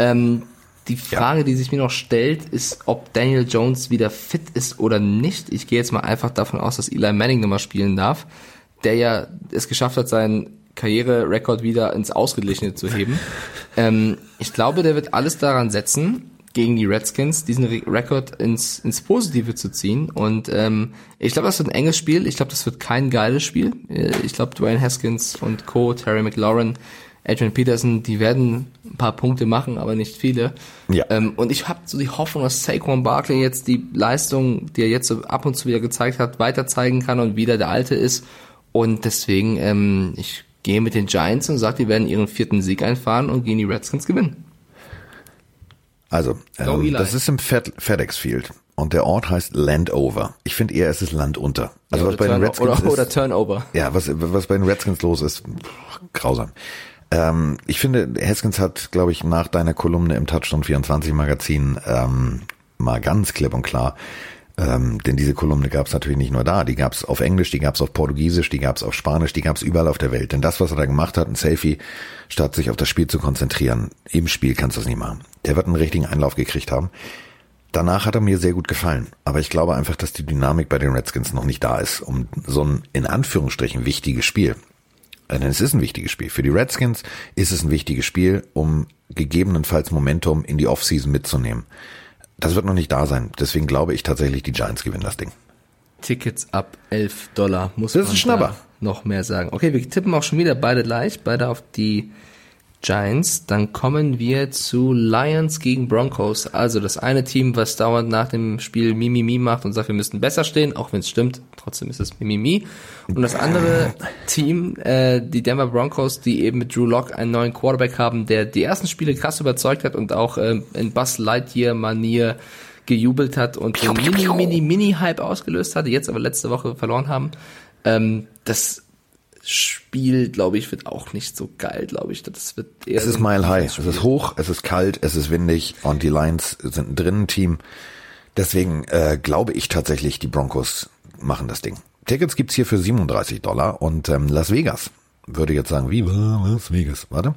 Ähm, die Frage, ja. die sich mir noch stellt, ist, ob Daniel Jones wieder fit ist oder nicht. Ich gehe jetzt mal einfach davon aus, dass Eli Manning nochmal spielen darf, der ja es geschafft hat, seinen Karriererekord wieder ins Ausgeglichene zu heben. ähm, ich glaube, der wird alles daran setzen, gegen die Redskins diesen Re Rekord ins, ins Positive zu ziehen. Und ähm, ich glaube, das wird ein enges Spiel. Ich glaube, das wird kein geiles Spiel. Äh, ich glaube, Dwayne Haskins und Co., Terry McLaurin, Adrian Peterson, die werden ein paar Punkte machen, aber nicht viele. Ja. Ähm, und ich habe so die Hoffnung, dass Saquon Barkley jetzt die Leistung, die er jetzt so ab und zu wieder gezeigt hat, weiter zeigen kann und wieder der Alte ist. Und deswegen, ähm, ich gehe mit den Giants und sage, die werden ihren vierten Sieg einfahren und gegen die Redskins gewinnen. Also, ähm, das ist im Fed FedEx Field. Und der Ort heißt Landover. Ich finde eher, es ist Land unter. Also ja, was bei den Redskins oder, oder Turnover. Ja, was, was bei den Redskins los ist, pff, grausam. Ähm, ich finde, Haskins hat, glaube ich, nach deiner Kolumne im Touchdown 24 Magazin ähm, mal ganz klipp und klar ähm, denn diese Kolumne gab es natürlich nicht nur da, die gab es auf Englisch, die gab es auf Portugiesisch, die gab es auf Spanisch, die gab es überall auf der Welt. Denn das, was er da gemacht hat, ein Selfie, statt sich auf das Spiel zu konzentrieren, im Spiel kannst du das nicht machen. Der wird einen richtigen Einlauf gekriegt haben. Danach hat er mir sehr gut gefallen. Aber ich glaube einfach, dass die Dynamik bei den Redskins noch nicht da ist, um so ein in Anführungsstrichen wichtiges Spiel. Denn es ist ein wichtiges Spiel. Für die Redskins ist es ein wichtiges Spiel, um gegebenenfalls Momentum in die Offseason mitzunehmen. Das wird noch nicht da sein. Deswegen glaube ich tatsächlich, die Giants gewinnen das Ding. Tickets ab 11 Dollar. Muss das ist ein Schnapper. noch mehr sagen. Okay, wir tippen auch schon wieder beide gleich, beide auf die Giants. Dann kommen wir zu Lions gegen Broncos. Also das eine Team, was dauernd nach dem Spiel Mimimi macht und sagt, wir müssten besser stehen, auch wenn es stimmt. Trotzdem ist es Mimimi. Und das andere Team, äh, die Denver Broncos, die eben mit Drew Lock einen neuen Quarterback haben, der die ersten Spiele krass überzeugt hat und auch äh, in Buzz Lightyear-Manier gejubelt hat und den Mini, Mini, Mini-Hype ausgelöst hatte, jetzt aber letzte Woche verloren haben. Ähm, das Spiel, glaube ich, wird auch nicht so geil, glaube ich. Das wird eher es ist mile high. Es ist hoch, es ist kalt, es ist windig und die Lions sind ein drinnen Team. Deswegen äh, glaube ich tatsächlich, die Broncos machen das Ding. Tickets gibt's hier für 37 Dollar und ähm, Las Vegas würde jetzt sagen, wie Las Vegas, warte.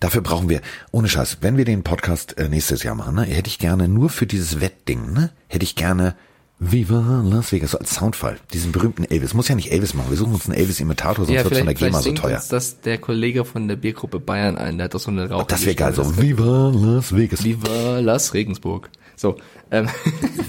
Dafür brauchen wir, ohne Scheiß, wenn wir den Podcast äh, nächstes Jahr machen, ne, hätte ich gerne nur für dieses Wettding, ne, hätte ich gerne Viva Las Vegas, so als Soundfall. Diesen berühmten Elvis. Muss ja nicht Elvis machen. Wir suchen uns einen Elvis-Imitator, sonst ja, wird von der GEMA so teuer. Uns das der Kollege von der Biergruppe Bayern ein. Der hat doch so eine Rauch. Das wäre geil, so Viva Las Vegas. Viva Las Regensburg. So. Ähm.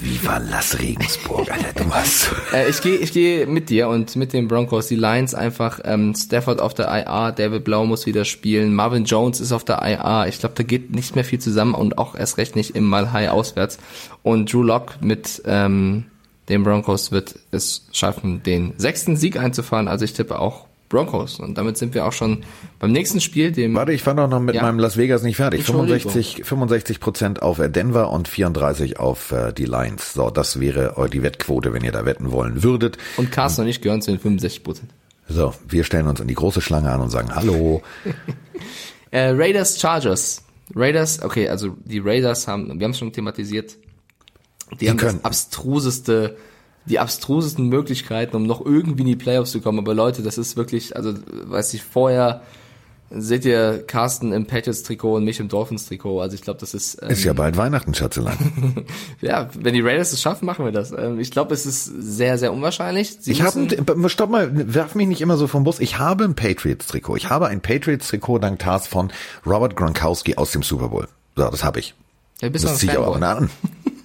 Viva Las Regensburg, Alter, du hast. äh, ich gehe ich geh mit dir und mit den Broncos. Die Lions einfach, ähm, Stafford auf der IA, David Blau muss wieder spielen, Marvin Jones ist auf der IA. Ich glaube, da geht nicht mehr viel zusammen und auch erst recht nicht im Malhai auswärts. Und Drew Lock mit ähm, den Broncos wird es schaffen, den sechsten Sieg einzufahren. Also ich tippe auch Broncos. Und damit sind wir auch schon beim nächsten Spiel, dem. Warte, ich war doch noch mit Ja. meinem Las Vegas nicht fertig. Entschuldigung. 65, 65 Prozent auf äh, Denver und 34 auf äh, die Lions. So, das wäre die Wettquote, wenn ihr da wetten wollen würdet. Und Carsten und ich gehören zu den 65 Prozent. So, wir stellen uns in die große Schlange an und sagen Hallo. Äh, Raiders Chargers. Raiders, okay, also die Raiders haben, wir haben es schon thematisiert, die, haben können. das abstruseste, die abstrusesten Möglichkeiten, um noch irgendwie in die Playoffs zu kommen. Aber Leute, das ist wirklich, also weiß ich, vorher seht ihr Carsten im Patriots-Trikot und mich im Dolphins-Trikot. Also ich glaube, das ist, ähm, Ist ja bald Weihnachten, Schatzelein. ja, wenn die Raiders es schaffen, machen wir das. Ähm, ich glaube, es ist sehr, sehr unwahrscheinlich. Sie Ich habe, stopp mal, werf mich nicht immer so vom Bus. Ich habe ein Patriots-Trikot. Ich habe ein Patriots-Trikot dank Tars von Robert Gronkowski aus dem Super Bowl. So, das habe ich. ja, bist Das auch ziehe ich auch Fanboy. an.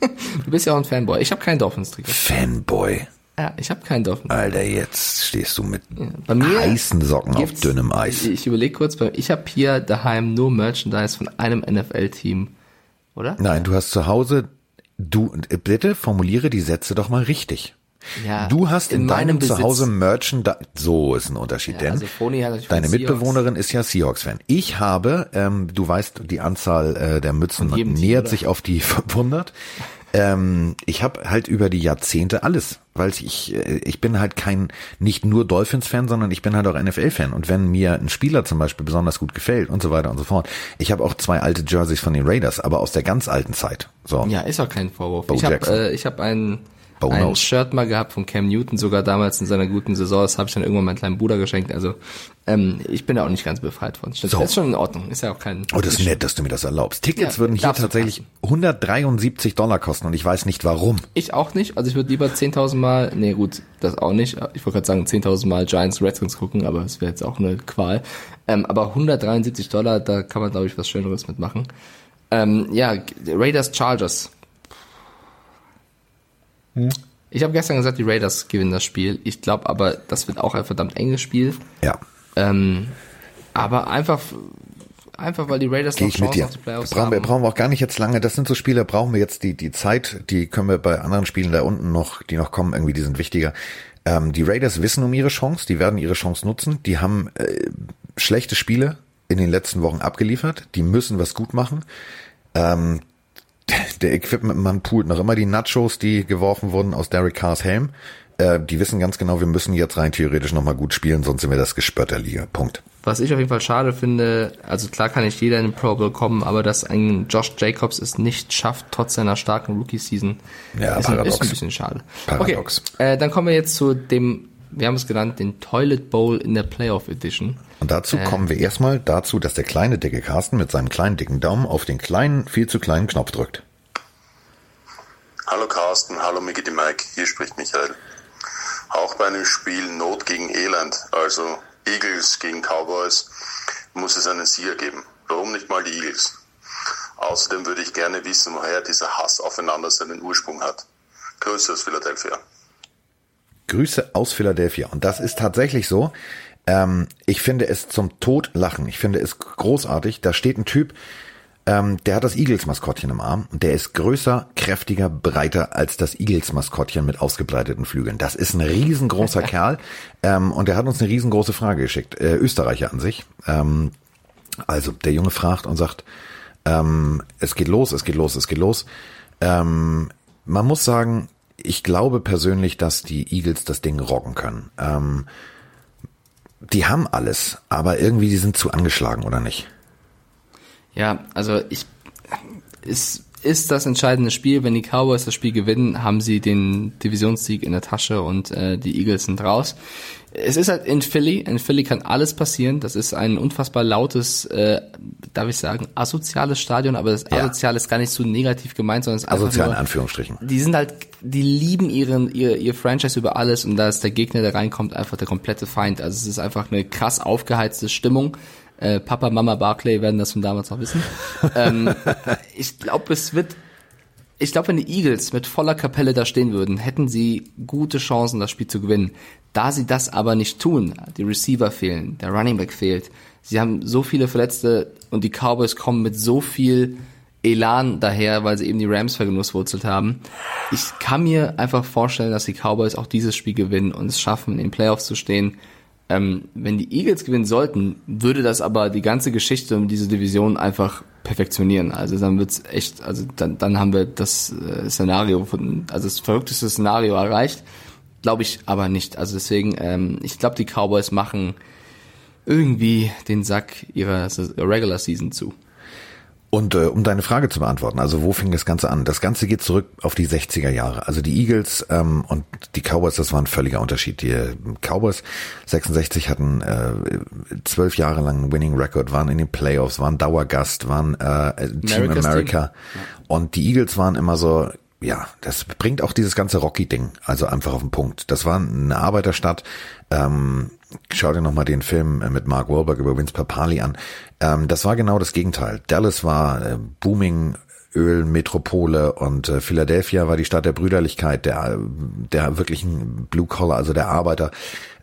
Du bist ja auch ein Fanboy. Ich habe kein Dolphins-Trikot. Fanboy. Ja, ich habe kein Dolphins. Alter, jetzt stehst du mit mir heißen Socken auf dünnem Eis. Ich, ich überlege kurz, ich habe hier daheim nur Merchandise von einem NFL-Team, oder? Nein, du hast zu Hause, du, bitte formuliere die Sätze doch mal richtig. Ja, du hast in, in deinem Besitz. Zuhause Merchandise, so ist ein Unterschied, Ja, denn also deine Seahawks. Mitbewohnerin ist ja Seahawks-Fan. Ich habe, ähm, du weißt, die Anzahl äh, der Mützen Team, nähert oder? sich auf die 500. Ähm, ich habe halt über die Jahrzehnte alles, weil ich äh, ich bin halt kein nicht nur Dolphins-Fan, sondern ich bin halt auch NFL-Fan. Und wenn mir ein Spieler zum Beispiel besonders gut gefällt und so weiter und so fort, ich habe auch zwei alte Jerseys von den Raiders, aber aus der ganz alten Zeit. So, Ja, ist auch kein Vorwurf. Bo ich habe äh, ich hab ein, Bo ein. Shirt mal gehabt von Cam Newton, sogar damals in seiner guten Saison. Das habe ich dann irgendwann meinem kleinen Bruder geschenkt. Also ähm, ich bin da auch nicht ganz befreit von. Stimmt, So. Das ist schon in Ordnung. Ist ja auch kein... Oh, das ist nett, dass du mir das erlaubst. Tickets Ja, würden hier tatsächlich 173 Dollar kosten und ich weiß nicht warum. Ich auch nicht. Also ich würde lieber 10.000 Mal, nee gut, das auch nicht. Ich wollte gerade sagen 10.000 Mal Giants Redskins gucken, aber es wäre jetzt auch eine Qual. Ähm, aber 173 Dollar, da kann man glaube ich was Schöneres mitmachen. Ähm, ja, Raiders Chargers. Ich habe gestern gesagt, die Raiders gewinnen das Spiel. Ich glaube aber, das wird auch ein verdammt enges Spiel. Ja, Ähm, aber einfach, einfach weil die Raiders gehe noch ich mit Chancen dir. auf die Playoffs Brauchen wir, haben. brauchen wir auch gar nicht jetzt lange. Das sind so Spiele, brauchen wir jetzt die, die Zeit, die können wir bei anderen Spielen da unten noch, die noch kommen, irgendwie, die sind wichtiger. Ähm, die Raiders wissen um ihre Chance, die werden ihre Chance nutzen. Die haben äh, schlechte Spiele in den letzten Wochen abgeliefert. Die müssen was gut machen. Ähm, der Equipment-Mann poolt noch immer die Nachos, die geworfen wurden aus Derek Carrs Helm. Äh, die wissen ganz genau, wir müssen jetzt rein theoretisch nochmal gut spielen, sonst sind wir das Gespött der Liga. Punkt. Was ich auf jeden Fall schade finde, also klar kann nicht jeder in den Pro Bowl kommen, aber dass ein Josh Jacobs es nicht schafft, trotz seiner starken Rookie-Season, Ja, ist, paradox. ist ein bisschen schade. Paradox. Okay, äh, dann kommen wir jetzt zu dem, wir haben es genannt, den Toilet Bowl in der Playoff Edition. Und dazu kommen wir erstmal dazu, dass der kleine dicke Carsten mit seinem kleinen dicken Daumen auf den kleinen, viel zu kleinen Knopf drückt. Hallo Carsten, hallo Mickey die Mike, hier spricht Michael. Auch bei einem Spiel Not gegen Elend, also Eagles gegen Cowboys, muss es einen Sieger geben. Warum nicht mal die Eagles? Außerdem würde ich gerne wissen, woher dieser Hass aufeinander seinen Ursprung hat. Grüße aus Philadelphia. Grüße aus Philadelphia. Und das ist tatsächlich so. Ähm, ich finde es zum Tod lachen. Ich finde es großartig. Da steht ein Typ, ähm, der hat das Eagles-Maskottchen im Arm und der ist größer, kräftiger, breiter als das Eagles-Maskottchen mit ausgebreiteten Flügeln. Das ist ein riesengroßer Kerl ähm, und der hat uns eine riesengroße Frage geschickt. Äh, Österreicher an sich. Ähm, also der Junge fragt und sagt, ähm, es geht los, es geht los, es geht los. Ähm, man muss sagen, ich glaube persönlich, dass die Eagles das Ding rocken können. Die haben alles, aber irgendwie die sind zu angeschlagen, oder nicht? Ja, also ich ist ist das entscheidende Spiel. Wenn die Cowboys das Spiel gewinnen, haben sie den Divisionssieg in der Tasche und äh, die Eagles sind raus. Es ist halt in Philly. In Philly kann alles passieren. Das ist ein unfassbar lautes, äh, darf ich sagen, asoziales Stadion, aber das Ja. asozial ist gar nicht so negativ gemeint, sondern es ist einfach Asozial in nur, Anführungsstrichen. die sind halt, die lieben ihren, ihr, ihr Franchise über alles und da ist der Gegner, der reinkommt, einfach der komplette Feind. Also es ist einfach eine krass aufgeheizte Stimmung. Äh, Papa, Mama Barclay werden das von damals noch wissen. ähm, ich glaube, es wird, ich glaube, wenn die Eagles mit voller Kapelle da stehen würden, hätten sie gute Chancen, das Spiel zu gewinnen. Da sie das aber nicht tun, die Receiver fehlen, der Running Back fehlt, sie haben so viele Verletzte und die Cowboys kommen mit so viel Elan daher, weil sie eben die Rams vergenusswurzelt haben. Ich kann mir einfach vorstellen, dass die Cowboys auch dieses Spiel gewinnen und es schaffen, in den Playoffs zu stehen. Ähm, wenn die Eagles gewinnen sollten, würde das aber die ganze Geschichte um diese Division einfach perfektionieren. Also dann wird's echt, also dann, dann haben wir das äh, Szenario von, also das verrückteste Szenario erreicht. Glaube ich aber nicht. Also deswegen, ähm, ich glaube, die Cowboys machen irgendwie den Sack ihrer Regular Season zu. Und äh, um deine Frage zu beantworten, also wo fing das Ganze an? Das Ganze geht zurück auf die 60er Jahre. Also die Eagles ähm, und die Cowboys, das war ein völliger Unterschied. Die äh, Cowboys 66 hatten äh, zwölf Jahre lang einen Winning Record, waren in den Playoffs, waren Dauergast, waren äh, Team America. Team. Und die Eagles waren immer so, ja, das bringt auch dieses ganze Rocky-Ding also einfach auf den Punkt. Das war eine Arbeiterstadt. Ähm, schau dir nochmal den Film äh, mit Mark Wahlberg über Vince Papali an. Ähm, das war genau das Gegenteil. Dallas war äh, booming Ölmetropole und äh, Philadelphia war die Stadt der Brüderlichkeit, der, der wirklichen Blue Collar, also der Arbeiter.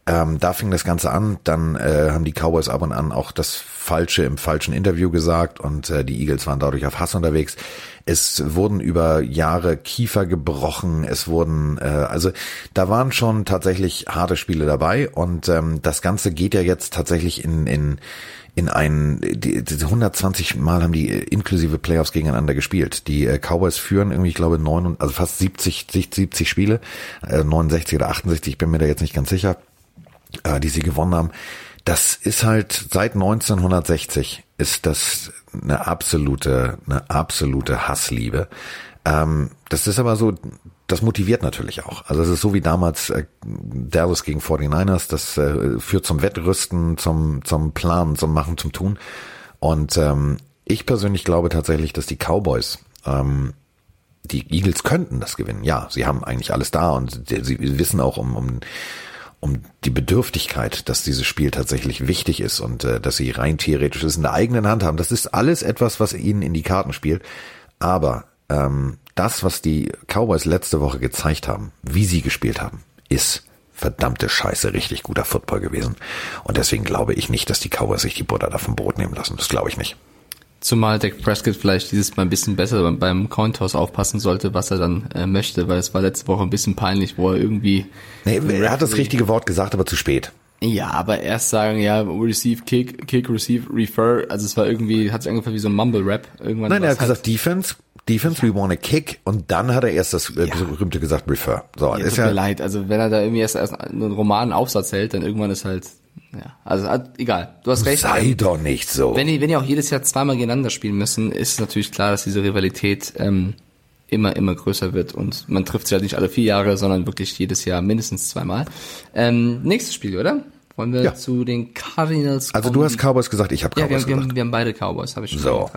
Ähm, da fing das Ganze an. Dann äh, haben die Cowboys ab und an auch das Falsche im falschen Interview gesagt und äh, die Eagles waren dadurch auf Hass unterwegs. Es wurden über Jahre Kiefer gebrochen. Es wurden, äh, also da waren schon tatsächlich harte Spiele dabei und ähm, das Ganze geht ja jetzt tatsächlich in, in in ein, die, die 120 Mal haben die inklusive Playoffs gegeneinander gespielt. Die äh, Cowboys führen irgendwie, ich glaube, neun, also fast 70, 70 Spiele, äh, 69 oder 68, ich bin mir da jetzt nicht ganz sicher äh, die sie gewonnen haben. Das ist halt seit 1960 ist das eine absolute, eine absolute Hassliebe. Ähm, das ist aber so, das motiviert natürlich auch. Also es ist so wie damals äh, Dallas gegen 49ers, das äh, führt zum Wettrüsten, zum, zum Planen, zum Machen, zum Tun. Und ähm, ich persönlich glaube tatsächlich, dass die Cowboys ähm, die Eagles könnten das gewinnen. Ja, sie haben eigentlich alles da und sie wissen auch um, um um die Bedürftigkeit, dass dieses Spiel tatsächlich wichtig ist und äh, dass sie rein theoretisch es in der eigenen Hand haben. Das ist alles etwas, was ihnen in die Karten spielt. Aber ähm, das, was die Cowboys letzte Woche gezeigt haben, wie sie gespielt haben, ist verdammte Scheiße richtig guter Football gewesen. Und deswegen glaube ich nicht, dass die Cowboys sich die Butter da vom Brot nehmen lassen. Das glaube ich nicht. Zumal Dak Prescott vielleicht dieses Mal ein bisschen besser beim Cointoss aufpassen sollte, was er dann äh, möchte, weil es war letzte Woche ein bisschen peinlich, wo er irgendwie. Nee, er hat das richtige Wort gesagt, aber zu spät. Ja, aber erst sagen, ja, receive, kick, kick, receive, refer, also es war irgendwie, hat sich angefangen wie so ein Mumble-Rap. Irgendwann Nein, er hat halt gesagt Defense, Defense, we want a kick und dann hat er erst das äh, ja. berühmte gesagt Refer. So, ja, ist tut ja, mir leid, also wenn er da irgendwie erst, erst einen Roman Aufsatz hält, dann irgendwann ist halt ja, also egal. Du hast recht. Sei doch nicht so. Wenn die, wenn die auch jedes Jahr zweimal gegeneinander spielen müssen, ist natürlich klar, dass diese Rivalität ähm, immer, immer größer wird. Und man trifft sich halt nicht alle vier Jahre, sondern wirklich jedes Jahr mindestens zweimal. Ähm, nächstes Spiel, oder? Wollen wir ja. zu den Cardinals? Also du hast Cowboys gesagt, ich habe Cowboys ja, wir, gesagt. Wir haben, wir haben beide Cowboys, habe ich schon so.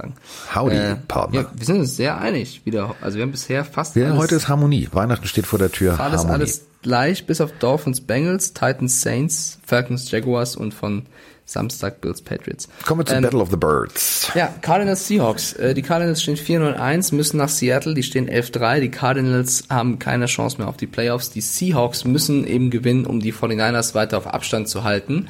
Howdy, äh, Partner. Ja, wir sind uns sehr einig wieder. Also wir haben bisher fast ja, alles, heute ist Harmonie. Weihnachten steht vor der Tür. Alles, Harmonie. alles gleich, bis auf Dolphins, Bengals, Titans, Saints, Falcons, Jaguars und von Samstag Bills Patriots. Kommen wir zu ähm, Battle of the Birds. Ja, Cardinals Seahawks. Äh, die Cardinals stehen 4-0-1, müssen nach Seattle, die stehen 11-3. Die Cardinals haben keine Chance mehr auf die Playoffs. Die Seahawks müssen eben gewinnen, um die 49ers weiter auf Abstand zu halten.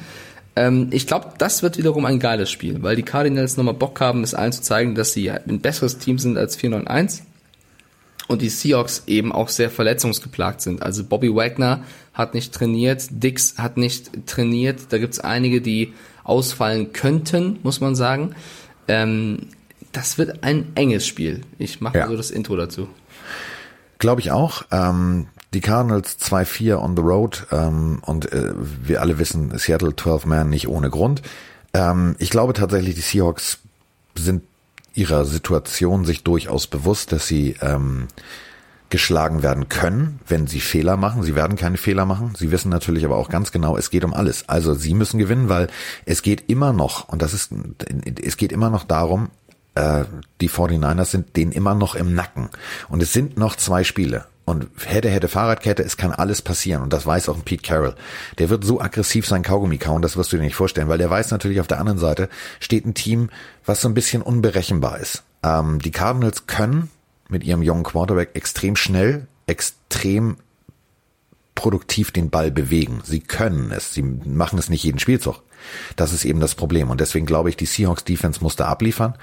Ähm, ich glaube, das wird wiederum ein geiles Spiel, weil die Cardinals nochmal Bock haben, es allen zu zeigen, dass sie ein besseres Team sind als 4-9-1 und die Seahawks eben auch sehr verletzungsgeplagt sind. Also Bobby Wagner hat nicht trainiert, Dix hat nicht trainiert. Da gibt's einige, die ausfallen könnten, muss man sagen. Ähm, das wird ein enges Spiel. Ich mache ja. so das Intro dazu. Glaube ich auch. Ähm, die Cardinals 2-4 on the road ähm, und äh, wir alle wissen, Seattle 12 Man nicht ohne Grund. Ähm, ich glaube tatsächlich, die Seahawks sind ihrer Situation sich durchaus bewusst, dass sie ähm, geschlagen werden können, wenn sie Fehler machen. Sie werden keine Fehler machen. Sie wissen natürlich aber auch ganz genau, es geht um alles. Also sie müssen gewinnen, weil es geht immer noch, und das ist, es geht immer noch darum, äh, die 49ers sind denen immer noch im Nacken. Und es sind noch zwei Spiele. Und hätte, hätte Fahrradkette, es kann alles passieren. Und das weiß auch ein Pete Carroll. Der wird so aggressiv sein Kaugummi kauen, das wirst du dir nicht vorstellen, weil der weiß natürlich auf der anderen Seite steht ein Team, was so ein bisschen unberechenbar ist. Ähm, die Cardinals können mit ihrem jungen Quarterback extrem schnell, extrem produktiv den Ball bewegen. Sie können es. Sie machen es nicht jeden Spielzug. Das ist eben das Problem. Und deswegen glaube ich, die Seahawks Defense muss da abliefern.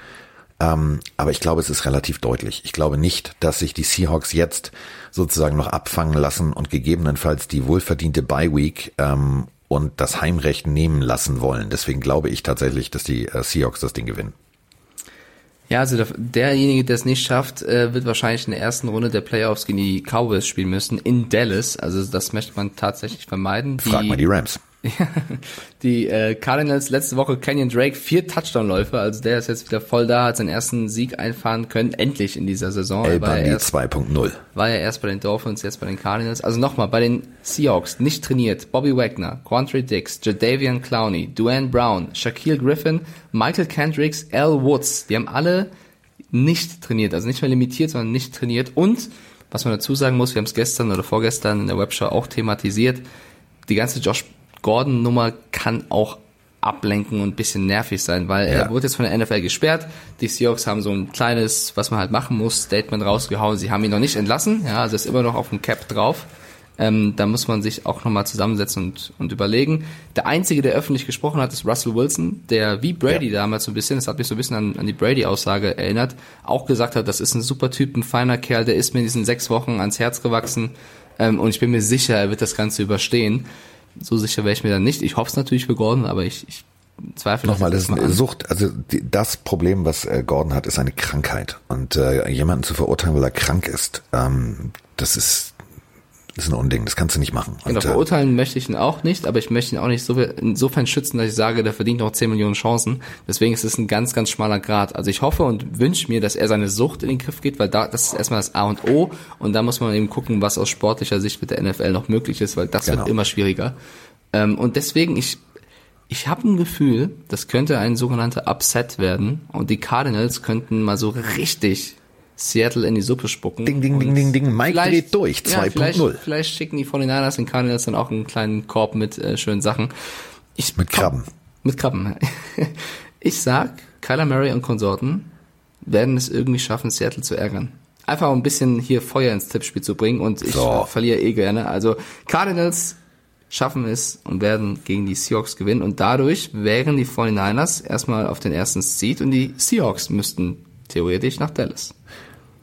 Ähm, aber ich glaube, es ist relativ deutlich. Ich glaube nicht, dass sich die Seahawks jetzt sozusagen noch abfangen lassen und gegebenenfalls die wohlverdiente Bye Week ähm, und das Heimrecht nehmen lassen wollen. Deswegen glaube ich tatsächlich, dass die äh, Seahawks das Ding gewinnen. Ja, also der, derjenige, der es nicht schafft, äh, wird wahrscheinlich in der ersten Runde der Playoffs gegen die Cowboys spielen müssen in Dallas. Also das möchte man tatsächlich vermeiden. Frag mal die Rams. Die äh, Cardinals letzte Woche Kenyon Drake vier Touchdown-Läufe, also der ist jetzt wieder voll da, hat seinen ersten Sieg einfahren können, endlich in dieser Saison. El Bundy 2.0. War ja erst bei den Dolphins, jetzt bei den Cardinals. Also nochmal, bei den Seahawks nicht trainiert, Bobby Wagner, Quantre Dix, Jadavian Clowney, Duane Brown, Shaquille Griffin, Michael Kendricks, Al Woods, die haben alle nicht trainiert, also nicht mehr limitiert, sondern nicht trainiert und was man dazu sagen muss, wir haben es gestern oder vorgestern in der Webshow auch thematisiert, die ganze Josh Gordon-Nummer kann auch ablenken und ein bisschen nervig sein, weil ja. er wurde jetzt von der NFL gesperrt. Die Seahawks haben so ein kleines, was man halt machen muss, Statement rausgehauen. Sie haben ihn noch nicht entlassen, ja, also ist immer noch auf dem Cap drauf. Ähm, da muss man sich auch nochmal zusammensetzen und, und überlegen. Der Einzige, der öffentlich gesprochen hat, ist Russell Wilson, der wie Brady ja. damals so ein bisschen, das hat mich so ein bisschen an, an die Brady-Aussage erinnert, auch gesagt hat, das ist ein super Typ, ein feiner Kerl, der ist mir in diesen sechs Wochen ans Herz gewachsen ähm, und ich bin mir sicher, er wird das Ganze überstehen. So sicher wäre ich mir dann nicht. Ich hoffe es natürlich für Gordon, aber ich, ich zweifle. Nochmal, das ist eine Sucht. Also die, das Problem, was äh, Gordon hat, ist eine Krankheit. Und äh, jemanden zu verurteilen, weil er krank ist, ähm, das ist das ist ein Unding, das kannst du nicht machen. Genau, verurteilen möchte ich ihn auch nicht, aber ich möchte ihn auch nicht so insofern schützen, dass ich sage, der verdient noch 10 Millionen Chancen. Deswegen ist es ein ganz, ganz schmaler Grad. Also ich hoffe und wünsche mir, dass er seine Sucht in den Griff geht, weil da, das ist erstmal das A und O und da muss man eben gucken, was aus sportlicher Sicht mit der NFL noch möglich ist, weil das genau. wird immer schwieriger. Ähm, und deswegen, ich, ich habe ein Gefühl, das könnte ein sogenannter Upset werden und die Cardinals könnten mal so richtig Seattle in die Suppe spucken. Ding, ding, ding, ding, ding. Mike dreht durch. 2.0. Ja, vielleicht, vielleicht schicken die 49ers den Cardinals dann auch einen kleinen Korb mit äh, schönen Sachen. Ich, mit Krabben. Mit Krabben. ich sag, Kyler Murray und Konsorten werden es irgendwie schaffen, Seattle zu ärgern. Einfach ein bisschen hier Feuer ins Tippspiel zu bringen und ich so. verliere eh gerne. Also Cardinals schaffen es und werden gegen die Seahawks gewinnen und dadurch wären die 49ers erstmal auf den ersten Seed und die Seahawks müssten theoretisch nach Dallas.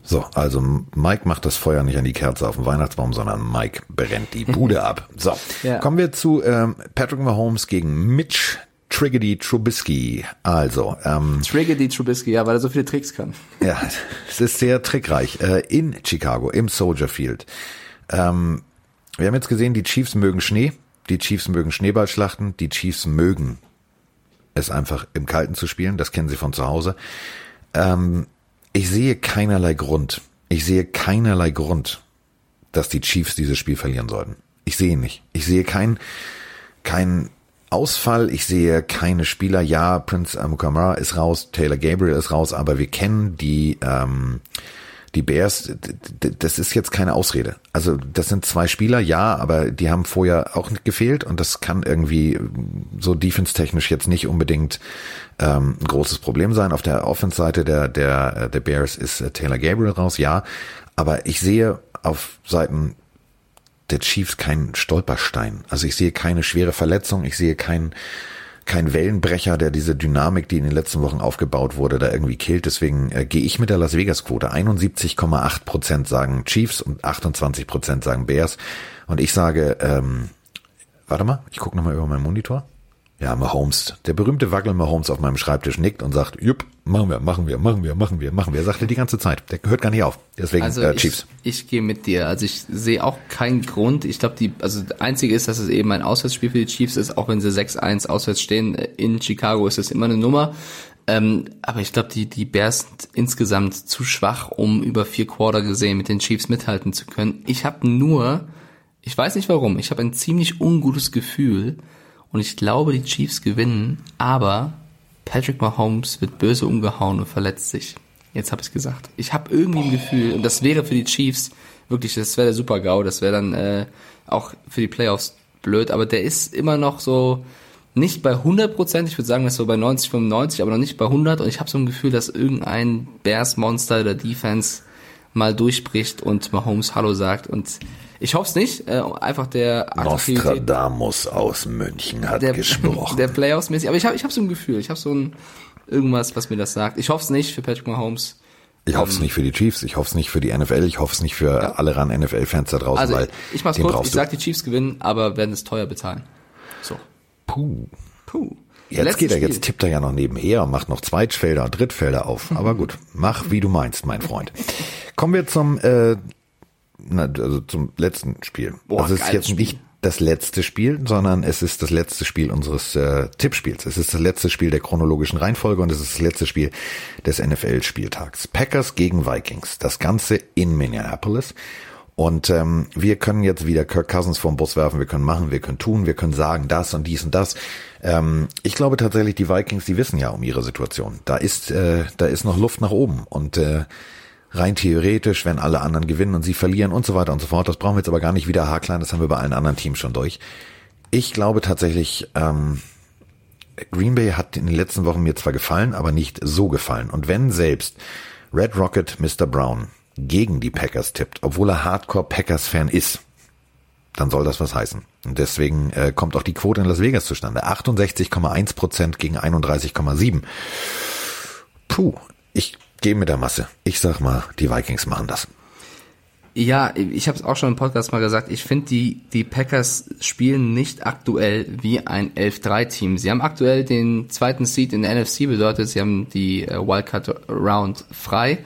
So, also Mike macht das Feuer nicht an die Kerze auf dem Weihnachtsbaum, sondern Mike brennt die Bude ab. So, ja. kommen wir zu ähm, Patrick Mahomes gegen Mitch Triggedy Trubisky. Also, ähm, Triggedy Trubisky, ja, weil er so viele Tricks kann. Ja, es ist sehr trickreich. Äh, in Chicago, im Soldier Field. Ähm, wir haben jetzt gesehen, die Chiefs mögen Schnee, die Chiefs mögen Schneeballschlachten, die Chiefs mögen es einfach im Kalten zu spielen. Das kennen sie von zu Hause. Ähm, ich sehe keinerlei Grund. Ich sehe keinerlei Grund, dass die Chiefs dieses Spiel verlieren sollten. Ich sehe nicht. Ich sehe keinen kein Ausfall. Ich sehe keine Spieler. Ja, Prince Amukamara ist raus, Taylor Gabriel ist raus, aber wir kennen die ähm, die Bears, das ist jetzt keine Ausrede. Also das sind zwei Spieler, ja, aber die haben vorher auch nicht gefehlt und das kann irgendwie so defense-technisch jetzt nicht unbedingt ähm, ein großes Problem sein. Auf der Offense-Seite der, der, der Bears ist äh, Taylor Gabriel raus, ja, aber ich sehe auf Seiten der Chiefs keinen Stolperstein. Also ich sehe keine schwere Verletzung, ich sehe keinen kein Wellenbrecher, der diese Dynamik, die in den letzten Wochen aufgebaut wurde, da irgendwie killt. Deswegen äh, gehe ich mit der Las Vegas Quote. 71,8 Prozent sagen Chiefs und 28 Prozent sagen Bears. Und ich sage, ähm, warte mal, ich gucke nochmal über meinen Monitor. Ja, Mahomes, der berühmte Wackel Mahomes auf meinem Schreibtisch nickt und sagt, jupp, machen wir, machen wir, machen wir, machen wir, machen wir. Er sagt er die ganze Zeit. Der hört gar nicht auf. Deswegen also äh, Chiefs. Ich, ich gehe mit dir. Also ich sehe auch keinen Grund. Ich glaube, die, also das Einzige ist, dass es eben ein Auswärtsspiel für die Chiefs ist, auch wenn sie 6-1 auswärts stehen. In Chicago ist es immer eine Nummer. Ähm, aber ich glaube, die, die Bears sind insgesamt zu schwach, um über vier Quarter gesehen mit den Chiefs mithalten zu können. Ich habe nur, ich weiß nicht warum, ich habe ein ziemlich ungutes Gefühl, und ich glaube, die Chiefs gewinnen, aber Patrick Mahomes wird böse umgehauen und verletzt sich. Jetzt habe ich gesagt. Ich habe irgendwie ein Gefühl, und das wäre für die Chiefs wirklich, das wäre der Super-GAU, das wäre dann äh, auch für die Playoffs blöd, aber der ist immer noch so nicht bei 100 Prozent, ich würde sagen, das ist so bei 90, 95, aber noch nicht bei 100 und ich habe so ein Gefühl, dass irgendein Bears-Monster der Defense mal durchbricht und Mahomes Hallo sagt und ich hoffe es nicht. Äh, einfach der Nostradamus aus München hat der, gesprochen. Der Playoffs-mäßig. Aber ich habe ich hab so ein Gefühl. Ich habe so ein irgendwas, was mir das sagt. Ich hoffe es nicht für Patrick Mahomes. Ich hoffe es ähm, nicht für die Chiefs, ich hoffe es nicht für die NFL, ich hoffe es nicht für ja. alle ran NFL-Fans da draußen, also, weil ich mach's kurz, ich sag die Chiefs gewinnen, aber werden es teuer bezahlen. So. Puh. Puh. Jetzt Letztes geht er, Spiel. jetzt tippt er ja noch nebenher und macht noch Zweitfelder und Drittfelder auf. Aber gut, mach wie du meinst, mein Freund. Kommen wir zum, äh, na, also zum letzten Spiel. Boah, also es ist jetzt Spiel. nicht das letzte Spiel, sondern es ist das letzte Spiel unseres äh, Tippspiels. Es ist das letzte Spiel der chronologischen Reihenfolge und es ist das letzte Spiel des NFL-Spieltags. Packers gegen Vikings. Das Ganze in Minneapolis. Und ähm, wir können jetzt wieder Kirk Cousins vom Bus werfen, wir können machen, wir können tun, wir können sagen das und dies und das. Ähm, ich glaube tatsächlich, die Vikings, die wissen ja um ihre Situation. Da ist, äh, da ist noch Luft nach oben. Und äh, rein theoretisch, wenn alle anderen gewinnen und sie verlieren und so weiter und so fort, das brauchen wir jetzt aber gar nicht wieder haarklein, das haben wir bei allen anderen Teams schon durch. Ich glaube tatsächlich, ähm, Green Bay hat in den letzten Wochen mir zwar gefallen, aber nicht so gefallen. Und wenn selbst Red Rocket Mr. Brown gegen die Packers tippt, obwohl er Hardcore Packers-Fan ist, dann soll das was heißen. Und deswegen äh, kommt auch die Quote in Las Vegas zustande. 68,1 Prozent gegen 31,7. Puh, ich gehe mit der Masse. Ich sag mal, die Vikings machen das. Ja, ich habe es auch schon im Podcast mal gesagt. Ich finde, die, die Packers spielen nicht aktuell wie ein 11-3-Team. Sie haben aktuell den zweiten Seed in der NFC, bedeutet, sie haben die äh, Wildcard Round frei,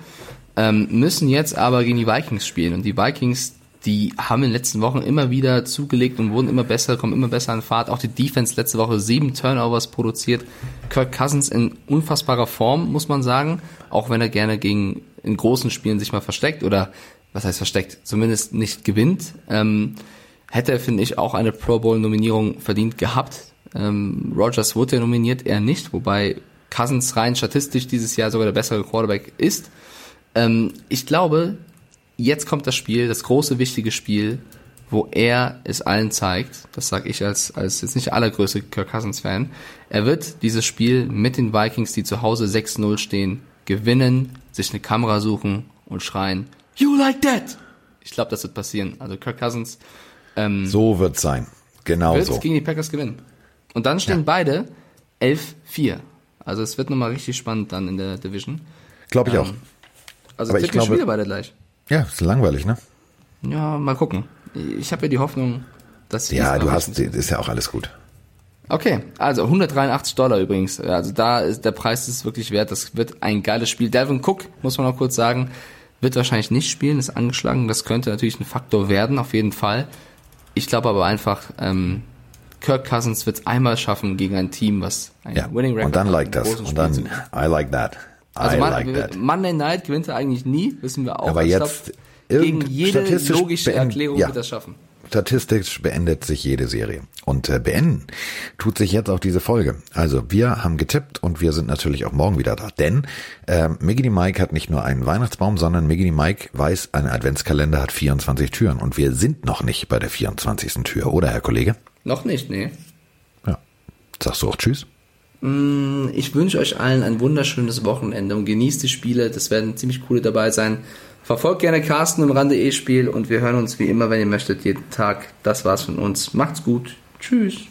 ähm, müssen jetzt aber gegen die Vikings spielen. Und die Vikings, die haben in den letzten Wochen immer wieder zugelegt und wurden immer besser, kommen immer besser an Fahrt. Auch die Defense letzte Woche sieben Turnovers produziert. Kirk Cousins in unfassbarer Form, muss man sagen. Auch wenn er gerne gegen in großen Spielen sich mal versteckt oder was heißt versteckt, zumindest nicht gewinnt. Ähm, hätte er, finde ich, auch eine Pro Bowl-Nominierung verdient gehabt. Ähm, Rogers wurde ja nominiert, er nicht, wobei Cousins rein statistisch dieses Jahr sogar der bessere Quarterback ist. Ähm, ich glaube, jetzt kommt das Spiel, das große, wichtige Spiel, wo er es allen zeigt, das sage ich als, als jetzt nicht allergrößte Kirk Cousins-Fan, er wird dieses Spiel mit den Vikings, die zu Hause 6-0 stehen, gewinnen, sich eine Kamera suchen und schreien, You like that! Ich glaube, das wird passieren. Also Kirk Cousins ähm, So wird's sein. Genau wird so. gegen die Packers gewinnen. Und dann stehen Ja. beide 11-4. Also es wird nochmal richtig spannend dann in der Division. Glaube ich Ähm, auch. Also Aber ich glaube- Spiele beide gleich. Ja, ist langweilig, ne? Ja, mal gucken. Ich habe ja die Hoffnung, dass Ja, es du hast, ist ja auch alles gut. Okay, also 183 Dollar übrigens. Also da ist der Preis ist wirklich wert. Das wird ein geiles Spiel. Devin Cook, muss man noch kurz sagen, wird wahrscheinlich nicht spielen, ist angeschlagen. Das könnte natürlich ein Faktor werden, auf jeden Fall. Ich glaube aber einfach, ähm, Kirk Cousins wird es einmal schaffen gegen ein Team, was ein Ja. Winning Record Und dann hat, like das. Und dann. I like that. Also I Mon like that. Monday Night gewinnt er eigentlich nie, wissen wir auch. Aber Ich jetzt glaub, gegen jede logische Erklärung ja. wird er schaffen. Statistisch beendet sich jede Serie. Und äh, beenden tut sich jetzt auch diese Folge. Also wir haben getippt und wir sind natürlich auch morgen wieder da. Denn äh, Miggity Mike hat nicht nur einen Weihnachtsbaum, sondern Miggity Mike weiß, ein Adventskalender hat 24 Türen. Und wir sind noch nicht bei der 24. Tür, oder Herr Kollege? Noch nicht, nee. Ja. Sagst du auch Tschüss? Ich wünsche euch allen ein wunderschönes Wochenende und genießt die Spiele. Das werden ziemlich coole dabei sein. Verfolgt gerne Carsten im Rande E-Spiel und wir hören uns wie immer, wenn ihr möchtet, jeden Tag. Das war's von uns. Macht's gut. Tschüss.